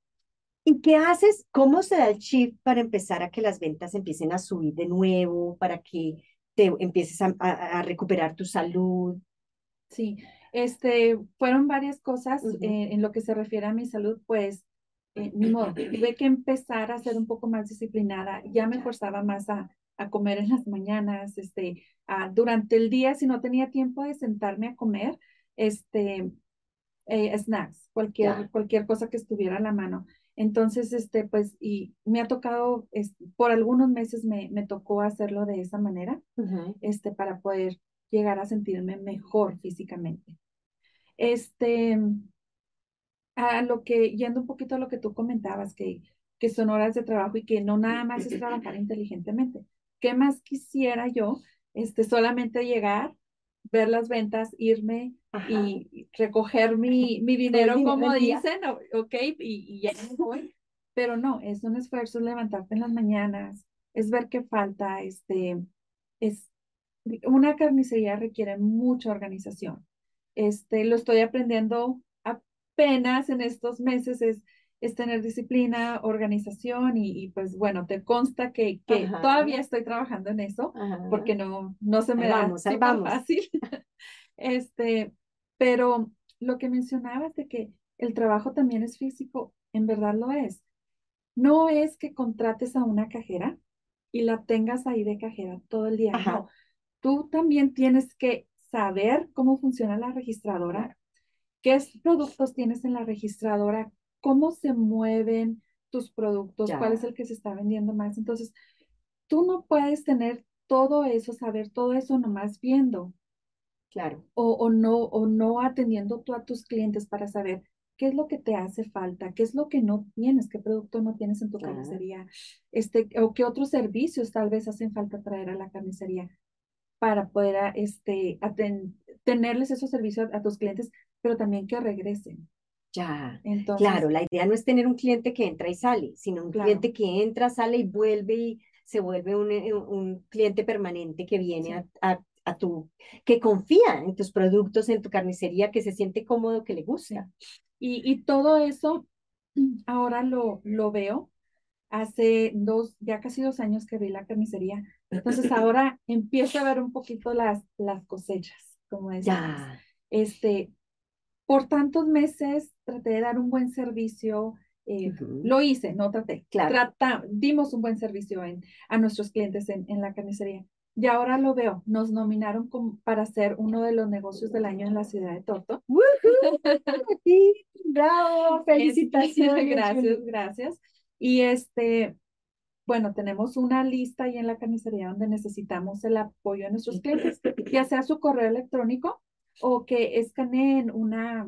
¿Y qué haces? ¿Cómo se da el chip para empezar a que las ventas empiecen a subir de nuevo, para que te empieces a, a, recuperar tu salud? Sí, este, fueron varias cosas eh, en lo que se refiere a mi salud, pues eh, ni modo, tuve que empezar a ser un poco más disciplinada, ya me forzaba más a, a comer en las mañanas, este, durante el día, si no tenía tiempo de sentarme a comer, este, eh, snacks, cualquier, cualquier cosa que estuviera a la mano. Entonces, este, pues, y me ha tocado, por algunos meses me, me, tocó hacerlo de esa manera, este, para poder llegar a sentirme mejor físicamente. Este, a lo que, yendo un poquito a lo que tú comentabas, que, que son horas de trabajo y que no nada más es trabajar inteligentemente. ¿Qué más quisiera yo? Este, solamente llegar, ver las ventas, irme y recoger mi, mi dinero, como dicen, ok, y, y ya me voy. Pero no, es un esfuerzo levantarte en las mañanas, es ver qué falta, este, es, una carnicería requiere mucha organización. Este, lo estoy aprendiendo apenas en estos meses es, es tener disciplina, organización y, pues bueno, te consta que, que todavía estoy trabajando en eso porque no, no se me da vamos, fácil. este, pero lo que mencionabas de que el trabajo también es físico, en verdad lo es. No es que contrates a una cajera y la tengas ahí de cajera todo el día. No, tú también tienes que saber cómo funciona la registradora, qué productos tienes en la registradora, cómo se mueven tus productos, cuál es el que se está vendiendo más. Entonces, tú no puedes tener todo eso, saber todo eso nomás viendo. Claro. O, o, no, o no atendiendo tú a tus clientes para saber qué es lo que te hace falta, qué es lo que no tienes, qué producto no tienes en tu carnicería, este, o qué otros servicios tal vez hacen falta traer a la carnicería para poder este, tenerles esos servicios a tus clientes pero también que regresen. Ya, claro, la idea no es tener un cliente que entra y sale, sino un cliente que entra, sale y vuelve y se vuelve un, eh, un cliente permanente que viene a, a, tu, que confía en tus productos, en tu carnicería, que se siente cómodo, que le gusta. Y, y todo eso ahora lo, lo veo. Hace dos, ya casi dos años que vi la carnicería. Entonces ahora empiezo a ver un poquito las, las cosechas, como decíamos. Este, por tantos meses traté de dar un buen servicio, eh, lo hice, no traté, claro. dimos un buen servicio en, a nuestros clientes en, en, la carnicería. Y ahora lo veo, nos nominaron como para ser uno de los negocios del año en la ciudad de Torto. sí, bravo, felicitaciones. gracias, gracias. Y este, bueno, tenemos una lista ahí en la carnicería donde necesitamos el apoyo de nuestros clientes, ya sea su correo electrónico o que escaneen una,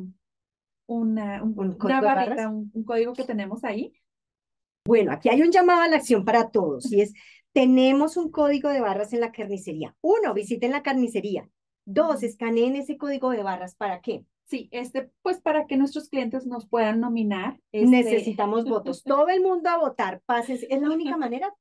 una, un, código un, código que tenemos ahí. Bueno, aquí hay un llamado a la acción para todos y es, tenemos un código de barras en la carnicería. Uno, visiten la carnicería. Dos, escaneen ese código de barras. ¿Para qué? Sí, este, pues para que nuestros clientes nos puedan nominar. Este... Necesitamos votos. Todo el mundo a votar. Pases. Es la única manera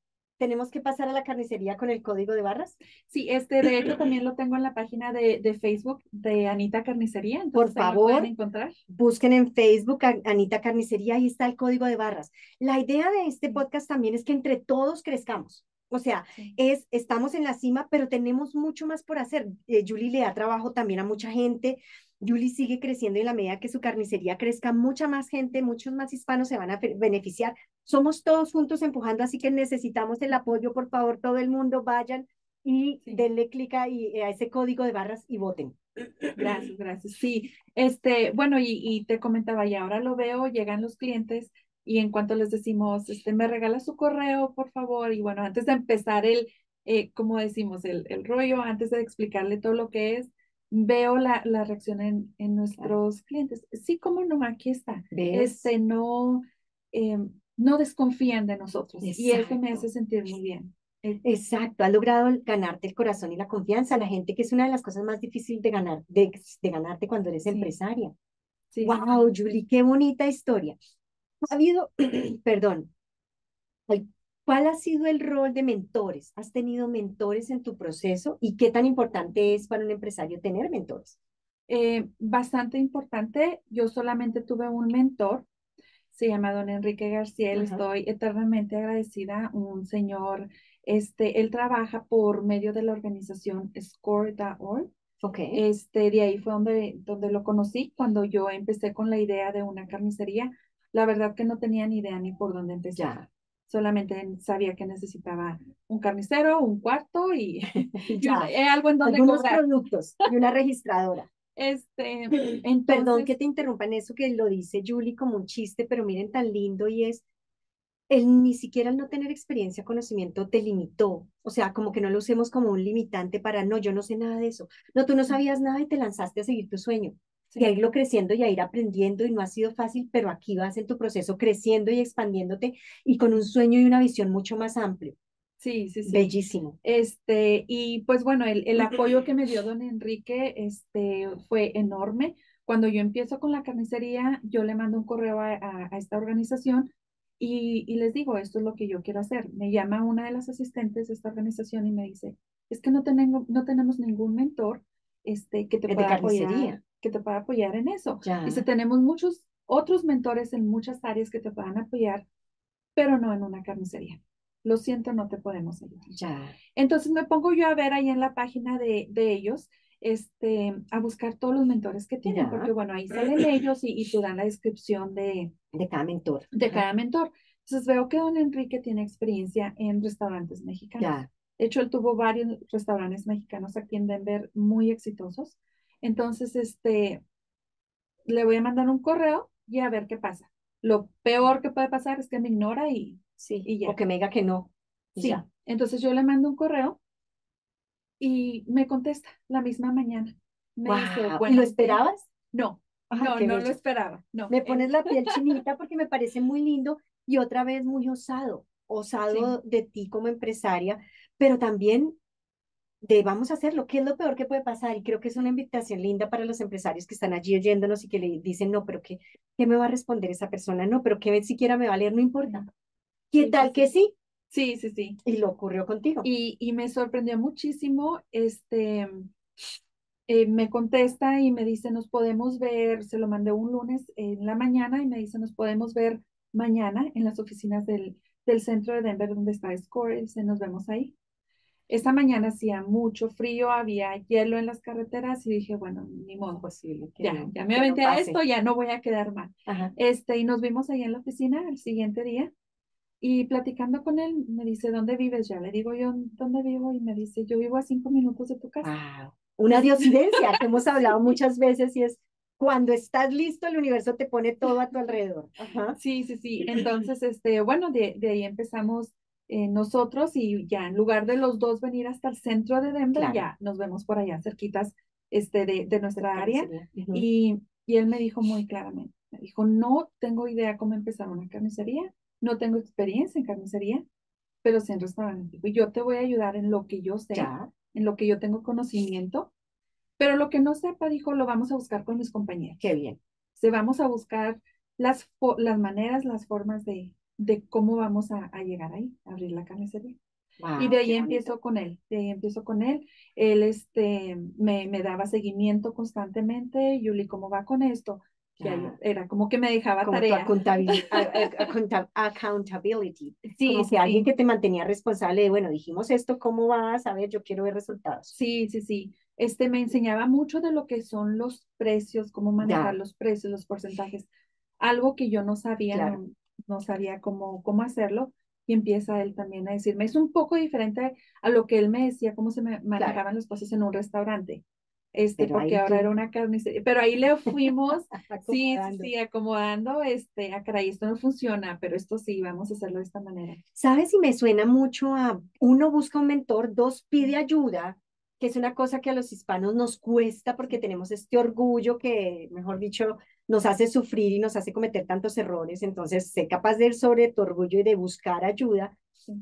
tenemos que pasar a la carnicería con el código de barras? Sí, este, de hecho también lo tengo en la página de, de Facebook de Anita Carnicería. Por favor, encontrar. busquen en Facebook Anita Carnicería, ahí está el código de barras. La idea de este podcast también es que entre todos crezcamos. O sea, es, estamos en la cima, pero tenemos mucho más por hacer. Eh, Julie le da trabajo también a mucha gente Julie sigue creciendo y en la medida que su carnicería crezca, mucha más gente, muchos más hispanos se van a beneficiar. Somos todos juntos empujando, así que necesitamos el apoyo, por favor, todo el mundo vayan y denle clic a, a ese código de barras y voten. Gracias, gracias. Sí, este, bueno, y, y te comentaba, y ahora lo veo, llegan los clientes y en cuanto les decimos, este, me regala su correo, por favor, y bueno, antes de empezar el, eh, como decimos, el, el rollo, antes de explicarle todo lo que es, veo la, la reacción en, en nuestros clientes. Sí, como no, aquí está. Este, no, eh, no desconfían de nosotros y eso me hace sentir muy bien. Exacto, ha logrado ganarte el corazón y la confianza. La gente que es una de las cosas más difíciles de ganar, de, de ganarte cuando eres empresaria. wow, Julie, qué bonita historia. Ha habido, perdón, ¿cuál ha sido el rol de mentores? ¿Has tenido mentores en tu proceso y qué tan importante es para un empresario tener mentores? Eh, bastante importante. Yo solamente tuve un mentor, se llama don Enrique García. Estoy eternamente agradecida, un señor este, él trabaja por medio de la organización Score.org. Okay. Este, de ahí fue donde, donde lo conocí cuando yo empecé con la idea de una carnicería. La verdad que no tenía ni idea ni por dónde empezar. Solamente sabía que necesitaba un carnicero, un cuarto y, algo en donde Algunos productos y una registradora. Este, Perdón que te interrumpa en eso que lo dice Julie como un chiste, pero miren tan lindo y es el ni siquiera el no tener experiencia, conocimiento te limitó. O sea, como que no lo usemos como un limitante para, no, yo no sé nada de eso. No, tú no sabías nada y te lanzaste a seguir tu sueño. Y a irlo creciendo y a ir aprendiendo y no ha sido fácil, pero aquí vas en tu proceso creciendo y expandiéndote y con un sueño y una visión mucho más amplio. Sí, sí, sí. Bellísimo. Este, y pues bueno, el, el apoyo que me dio don Enrique este, fue enorme. Cuando yo empiezo con la carnicería, yo le mando un correo a, a esta organización y, les digo, esto es lo que yo quiero hacer. Me llama una de las asistentes de esta organización y me dice, es que no, tenemos, no tenemos ningún mentor este, que, te pueda apoyar, que te pueda apoyar en eso. Y Dice, tenemos muchos otros mentores en muchas áreas que te puedan apoyar, pero no en una carnicería. Lo siento, no te podemos ayudar. Ya. Entonces me pongo yo a ver ahí en la página de, de ellos este, a buscar todos los mentores que tienen, porque bueno, ahí salen ellos y, y te dan la descripción de, de cada mentor. De cada mentor. Entonces veo que don Enrique tiene experiencia en restaurantes mexicanos. De hecho, él tuvo varios restaurantes mexicanos aquí en Denver muy exitosos. Entonces, este, le voy a mandar un correo y a ver qué pasa. Lo peor que puede pasar es que me ignora y, sí, y ya. O que me diga que no. Sí. Entonces yo le mando un correo y me contesta la misma mañana. Me ¿Y lo esperabas? No, no, no lo esperaba. No. Me pones la piel chinita porque me parece muy lindo y otra vez muy osado, osado de ti como empresaria, pero también de vamos a hacerlo, ¿qué es lo peor que puede pasar? Y creo que es una invitación linda para los empresarios que están allí oyéndonos y que le dicen, no, pero ¿qué, qué me va a responder esa persona? No, pero que siquiera me va a leer, no importa. ¿Qué tal que sí? Sí, sí, sí. Y lo ocurrió contigo. Y, y me sorprendió muchísimo, este, eh, me contesta y me dice, nos podemos ver, se lo mandé un lunes en la mañana y me dice, nos podemos ver mañana en las oficinas del, del centro de Denver donde está Score, dice, nos vemos ahí. Esta mañana hacía mucho frío, había hielo en las carreteras y dije, bueno, ni modo. Posible. Ya, ya me aventé a esto, ya no voy a quedar mal. Este, y nos vimos ahí en la oficina el siguiente día y platicando con él, me dice, ¿dónde vives? Ya le digo yo, ¿dónde vivo? Y me dice, yo vivo a cinco minutos de tu casa. Una diosidencia que hemos hablado muchas veces y es cuando estás listo, el universo te pone todo a tu alrededor. Sí, sí, sí. Entonces, este, bueno, de, de ahí empezamos eh, nosotros y ya en lugar de los dos venir hasta el centro de Denver, ya nos vemos por allá cerquitas este, de, de nuestra área. y, y él me dijo muy claramente, me dijo, no tengo idea cómo empezar una carnicería no tengo experiencia en carnicería, pero sí en restaurante. Y yo te voy a ayudar en lo que yo sé, en lo que yo tengo conocimiento, pero lo que no sepa, dijo, lo vamos a buscar con mis compañeros. Qué bien. Se vamos a buscar las, las maneras, las formas de, de cómo vamos a, llegar ahí, a abrir la carnicería. y de ahí empiezo con él, de ahí empiezo con él. Él este, me, me daba seguimiento constantemente. Yuli, ¿cómo va con esto? era como que me dejaba como tarea. accountability. Sí, como alguien que te mantenía responsable de, bueno, dijimos esto, ¿cómo vas? A ver, yo quiero ver resultados. Sí, sí, sí. Este me enseñaba mucho de lo que son los precios, cómo manejar los precios, los porcentajes. Algo que yo no sabía, no, sabía cómo, cómo hacerlo. Y empieza él también a decirme, es un poco diferente a lo que él me decía, cómo se me manejaban las cosas en un restaurante este, porque ahora era una carnicería, pero ahí le fuimos, sí, sí, acomodando, este, a ah, caray, esto no funciona, pero esto sí, vamos a hacerlo de esta manera. ¿Sabes? Y me suena mucho a, uno busca un mentor, dos pide ayuda, que es una cosa que a los hispanos nos cuesta porque tenemos este orgullo que, mejor dicho, nos hace sufrir y nos hace cometer tantos errores, entonces sé capaz de ir sobre tu orgullo y de buscar ayuda.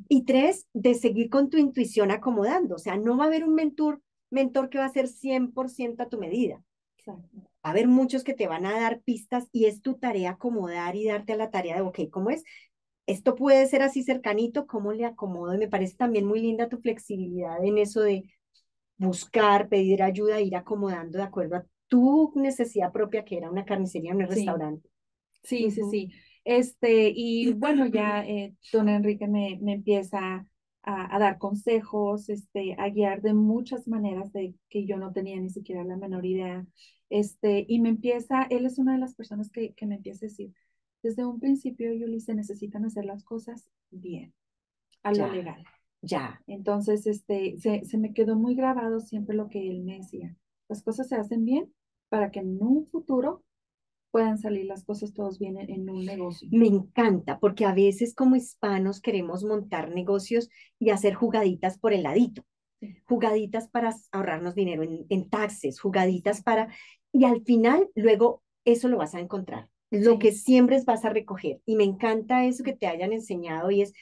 Y tres, de seguir con tu intuición acomodando, o sea, no va a haber un mentor mentor que va a ser 100% a tu medida. Va a haber muchos que te van a dar pistas y es tu tarea acomodar y darte a la tarea de, ok, ¿cómo es? Esto puede ser así cercanito, ¿cómo le acomodo? Y me parece también muy linda tu flexibilidad en eso de buscar, pedir ayuda, ir acomodando de acuerdo a tu necesidad propia, que era una carnicería, un restaurante. Sí, sí, sí. Este, y bueno, ya eh, don Enrique me, me empieza a, dar consejos, este, a guiar de muchas maneras de que yo no tenía ni siquiera la menor idea. Este, y me empieza, él es una de las personas que, que me empieza a decir, desde un principio, Yuli, se necesitan hacer las cosas bien, a lo legal. Ya. Entonces, este, se, se me quedó muy grabado siempre lo que él me decía. Las cosas se hacen bien para que en un futuro puedan salir las cosas todos bien en, un negocio. Me encanta, porque a veces como hispanos queremos montar negocios y hacer jugaditas por el ladito, jugaditas para ahorrarnos dinero en, en taxes, jugaditas para... Y al final, luego, eso lo vas a encontrar. Lo que siembres vas a recoger. Y me encanta eso que te hayan enseñado y es,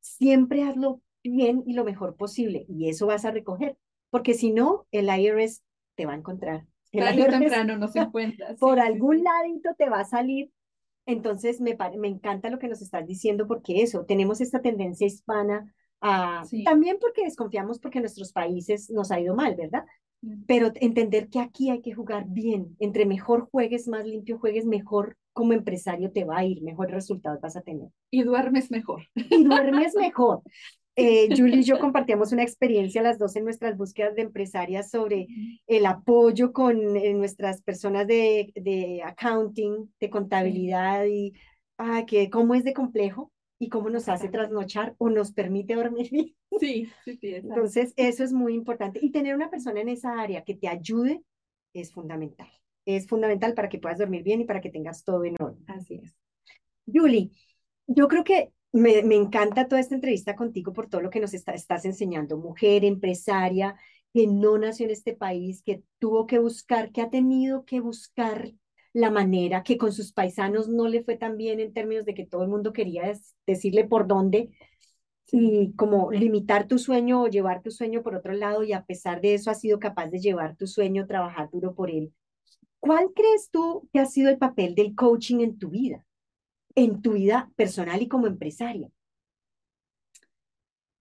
siempre hazlo bien y lo mejor posible. Y eso vas a recoger. Porque si no, el IRS te va a encontrar Tarde temprano no se encuentra. Por algún ladito te va a salir. Entonces, me, me encanta lo que nos estás diciendo porque eso, tenemos esta tendencia hispana a, también porque desconfiamos porque nuestros países nos ha ido mal, ¿verdad? Pero entender que aquí hay que jugar bien. Entre mejor juegues, más limpio juegues, mejor como empresario te va a ir, mejor resultados vas a tener. Y duermes mejor. Y duermes mejor. Eh, Julie y yo compartíamos una experiencia las dos en nuestras búsquedas de empresarias sobre el apoyo con eh, nuestras personas de, de, accounting, de contabilidad y ah, que cómo es de complejo y cómo nos hace trasnochar o nos permite dormir. Sí, sí, sí. Entonces, eso es muy importante. Y tener una persona en esa área que te ayude es fundamental. Es fundamental para que puedas dormir bien y para que tengas todo en orden. Así es. Julie, yo creo que me, encanta toda esta entrevista contigo por todo lo que nos estás enseñando. Mujer, empresaria, que no nació en este país, que tuvo que buscar, que ha tenido que buscar la manera, que con sus paisanos no le fue tan bien en términos de que todo el mundo quería decirle por dónde y como limitar tu sueño o llevar tu sueño por otro lado y a pesar de eso ha sido capaz de llevar tu sueño, trabajar duro por él. ¿Cuál crees tú que ha sido el papel del coaching en tu vida? En tu vida personal y como empresaria?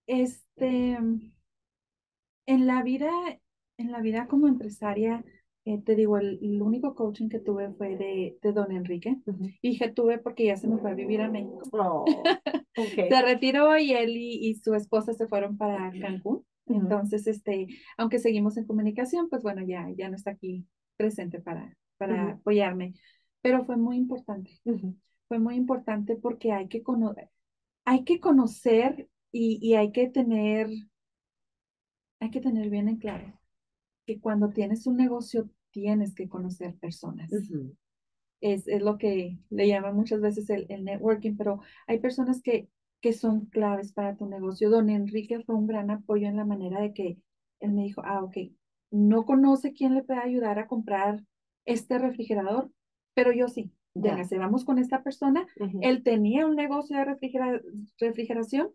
Este, en la vida, en la vida como empresaria, eh, te digo, el, único coaching que tuve fue de, de don Enrique. Y que tuve porque ya se me fue a vivir a México. Oh, se retiró y él y, su esposa se fueron para Cancún. Entonces, este, aunque seguimos en comunicación, pues bueno, ya, ya no está aquí presente para, para apoyarme. Pero fue muy importante fue muy importante porque hay que, hay que conocer y, hay que tener, hay que tener bien en claro que cuando tienes un negocio tienes que conocer personas. es, es, lo que le llaman muchas veces el, el, networking, pero hay personas que, que son claves para tu negocio. Don Enrique fue un gran apoyo en la manera de que él me dijo, ah, ok, no conoce quién le puede ayudar a comprar este refrigerador, pero yo sí se vamos con esta persona, él tenía un negocio de refrigeración,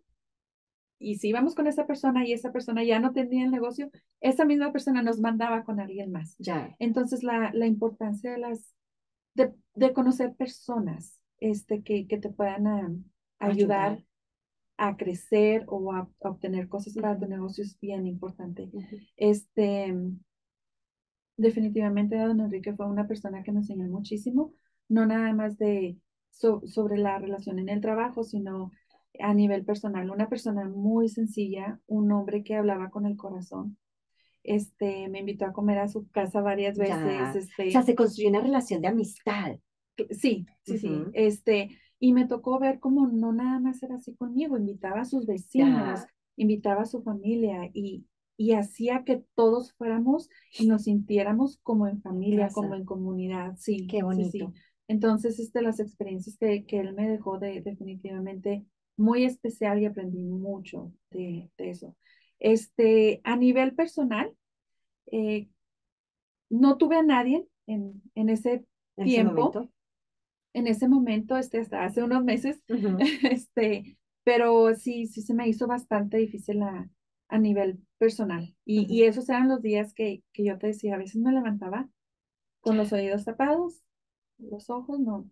y si íbamos con esa persona y esa persona ya no tenía el negocio, esa misma persona nos mandaba con alguien más. Ya. Entonces, la, la importancia de las, de, de, conocer personas este, que, que te puedan ah, ayudar, a crecer o a, obtener cosas para tu negocio es bien importante. Este, definitivamente, don Enrique fue una persona que me enseñó muchísimo no nada más de sobre la relación en el trabajo, sino a nivel personal. Una persona muy sencilla, un hombre que hablaba con el corazón. Este, me invitó a comer a su casa varias veces. Este, o sea, se construyó una relación de amistad. Sí, sí, sí. Este, y me tocó ver cómo no nada más era así conmigo, invitaba a sus vecinos, invitaba a su familia y, y hacía que todos fuéramos y nos sintiéramos como en familia, como en comunidad. Sí, qué bonito. Entonces, este, las experiencias que, que él me dejó de, definitivamente muy especial y aprendí mucho de, eso. Este, a nivel personal, eh, no tuve a nadie en, en ese tiempo. en ese momento, este, hasta hace unos meses, este, pero sí, sí se me hizo bastante difícil a, a nivel personal. Y, y, esos eran los días que, que yo te decía, a veces me levantaba con los oídos tapados, los ojos, no.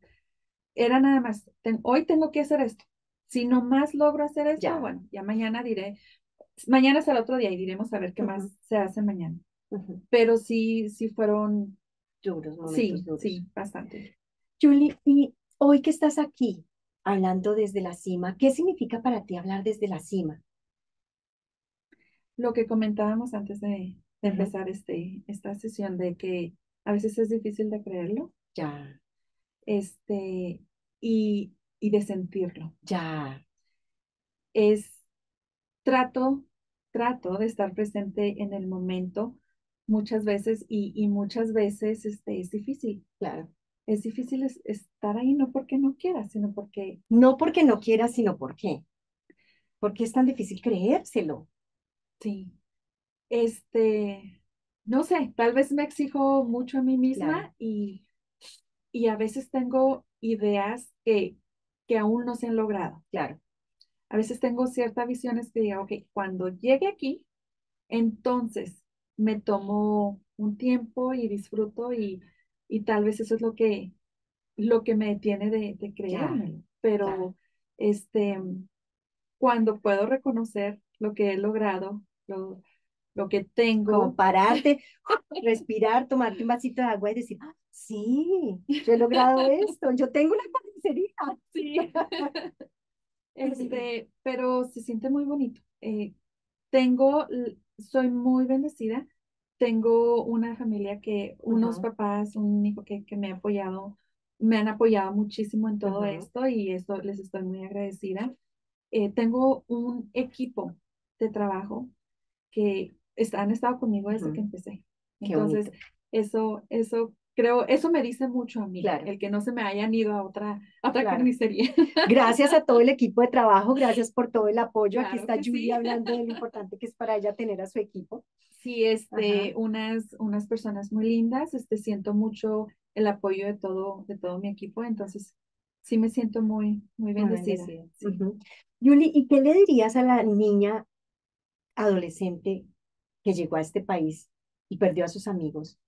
Era nada más, hoy tengo que hacer esto. Si no más logro hacer esto, bueno, ya mañana diré, mañana es el otro día y diremos a ver qué más se hace mañana. Pero sí, sí fueron duros, sí, sí, bastante. Julie, y hoy que estás aquí hablando desde la cima, ¿qué significa para ti hablar desde la cima? Lo que comentábamos antes de, empezar este, esta sesión, de que a veces es difícil de creerlo. Ya. Este, y, y de sentirlo. Ya. Es trato, trato de estar presente en el momento muchas veces y, y muchas veces este, es difícil. Claro es difícil estar ahí no porque no quieras, sino porque... No porque no quieras, sino porque. Porque es tan difícil creérselo. Sí. Este, no sé, tal vez me exijo mucho a mí misma y, y a veces tengo ideas que, que aún no se han logrado. Claro. A veces tengo ciertas visiones que digo, ok, cuando llegue aquí, entonces me tomo un tiempo y disfruto y y tal vez eso es lo que, lo que me detiene de, de creérmelo. Pero este, cuando puedo reconocer lo que he logrado, lo, lo que tengo. Como pararte, respirar, tomarte un vasito de agua y decir, ah, sí, yo he logrado esto, yo tengo una carnicería. Sí. Este, pero se siente muy bonito. Eh, tengo, soy muy bendecida tengo una familia que, unos papás, un hijo que, que, me ha apoyado, me han apoyado muchísimo en todo esto y eso les estoy muy agradecida. Eh, tengo un equipo de trabajo que han estado conmigo desde que empecé. Entonces, eso, eso creo, eso me dice mucho a mí, el que no se me hayan ido a otra, otra carnicería. Gracias a todo el equipo de trabajo, gracias por todo el apoyo. Aquí está Julia hablando de lo importante que es para ella tener a su equipo. Sí, este, unas, unas personas muy lindas, este, siento mucho el apoyo de todo, de todo mi equipo, entonces sí me siento muy, muy bendecida. Julie, ¿y qué le dirías a la niña adolescente que llegó a este país y perdió a sus amigos?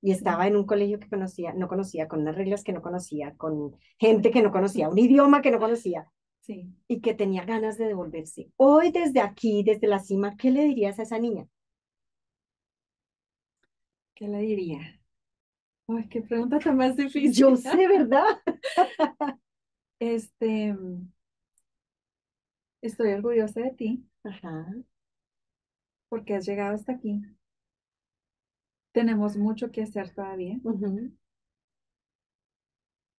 y estaba en un colegio que conocía, no conocía, con unas reglas que no conocía, con gente que no conocía, un idioma que no conocía, sí. y que tenía ganas de devolverse. Hoy desde aquí, desde la cima, ¿qué le dirías a esa niña? ¿Qué le diría? Ay, qué pregunta tan más difícil. Yo sé, ¿verdad? este, estoy orgullosa de ti. Ajá. Porque has llegado hasta aquí. Tenemos mucho que hacer todavía.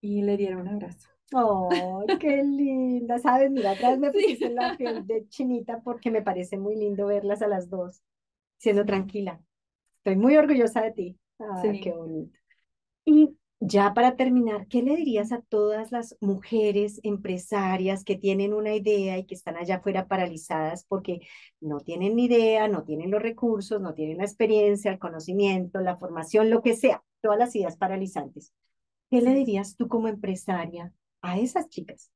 Y le dieron un abrazo. Oh, qué linda. Sabes, mira, atrás me puse la piel de chinita porque me parece muy lindo verlas a las dos, siendo tranquila. Estoy muy orgullosa de ti. Ah, qué bonito. Y ya para terminar, ¿qué le dirías a todas las mujeres empresarias que tienen una idea y que están allá afuera paralizadas porque no tienen ni idea, no tienen los recursos, no tienen la experiencia, el conocimiento, la formación, lo que sea, todas las ideas paralizantes? ¿Qué le dirías tú como empresaria a esas chicas?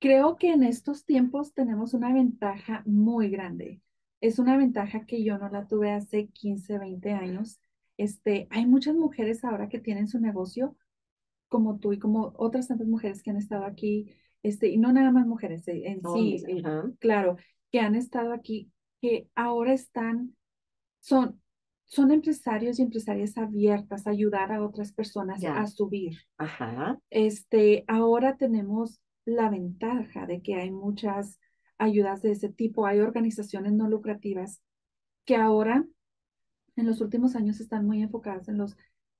Creo que en estos tiempos tenemos una ventaja muy grande es una ventaja que yo no la tuve hace 15, 20 años. Este, hay muchas mujeres ahora que tienen su negocio, como tú y como otras tantas mujeres que han estado aquí, este, y no nada más mujeres eh, en sí, claro, que han estado aquí, que ahora están, son, son empresarios y empresarias abiertas a ayudar a otras personas a subir. Ajá. Este, ahora tenemos la ventaja de que hay muchas ayudas de ese tipo. Hay organizaciones no lucrativas que ahora, en los últimos años, están muy enfocadas en los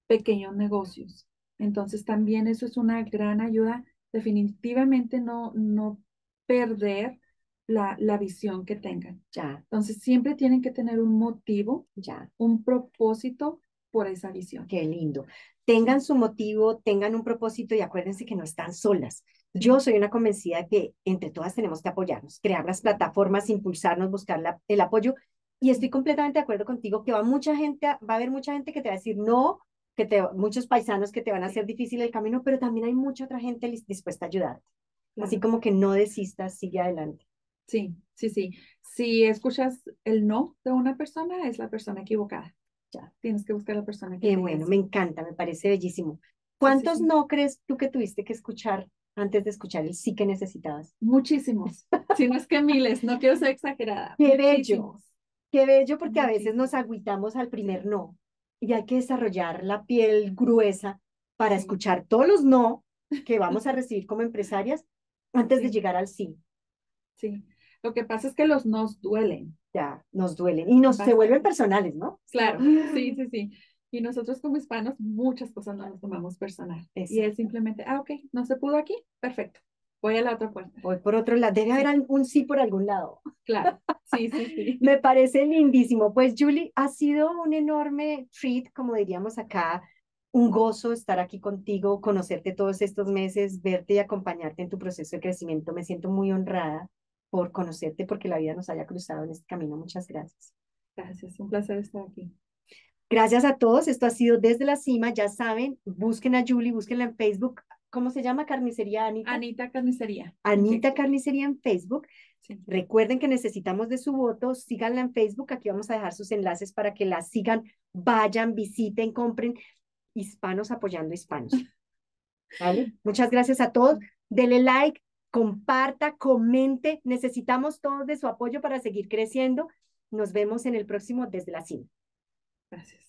pequeños negocios. Entonces, también eso es una gran ayuda. Definitivamente no, no perder la, la visión que tengan. Ya. Entonces, siempre tienen que tener un motivo, ya. un propósito por esa visión. Qué lindo. Tengan su motivo, tengan un propósito y acuérdense que no están solas. Yo soy una convencida que entre todas tenemos que apoyarnos, crear las plataformas, impulsarnos, buscar la, el apoyo. Y estoy completamente de acuerdo contigo que va mucha gente, va a haber mucha gente que te va a decir no, que te, muchos paisanos que te van a hacer difícil el camino, pero también hay mucha otra gente dispuesta a ayudarte. Así como que no desistas, sigue adelante. Sí, sí, sí. Si escuchas el no de una persona, es la persona equivocada. Ya, tienes que buscar a la persona que Qué bueno, me encanta, me parece bellísimo. ¿Cuántos no crees tú que tuviste que escuchar antes de escuchar el sí que necesitabas? Muchísimos, si no es que miles, no quiero ser exagerada. Qué bello, qué bello porque a veces nos agüitamos al primer no y hay que desarrollar la piel gruesa para escuchar todos los no que vamos a recibir como empresarias antes de llegar al sí. Sí, lo que pasa es que los nos duelen. Ya, nos duelen y nos se vuelven personales, ¿no? Claro, sí, sí, sí. Y nosotros como hispanos muchas cosas no nos tomamos personal. Y es simplemente, ah, ok, no se pudo aquí, perfecto. Voy a la otra puerta. Voy por otro lado. Debe haber un sí por algún lado. Claro, sí, sí, sí. Me parece lindísimo. Pues Julie, ha sido un enorme treat, como diríamos acá, un gozo estar aquí contigo, conocerte todos estos meses, verte y acompañarte en tu proceso de crecimiento. Me siento muy honrada por conocerte, porque la vida nos haya cruzado en este camino. Muchas gracias. Gracias, un placer estar aquí. Gracias a todos. Esto ha sido Desde la Cima. Ya saben, busquen a Julie, búsquenla en Facebook. ¿Cómo se llama? Carnicería Anita. Anita Carnicería. Anita Carnicería en Facebook. Recuerden que necesitamos de su voto. Síganla en Facebook. Aquí vamos a dejar sus enlaces para que la sigan, vayan, visiten, compren. Hispanos apoyando hispanos. ¿Vale? Muchas gracias a todos. Dele like, comparta, comente. Necesitamos todos de su apoyo para seguir creciendo. Nos vemos en el próximo Desde la Cima. Gracias.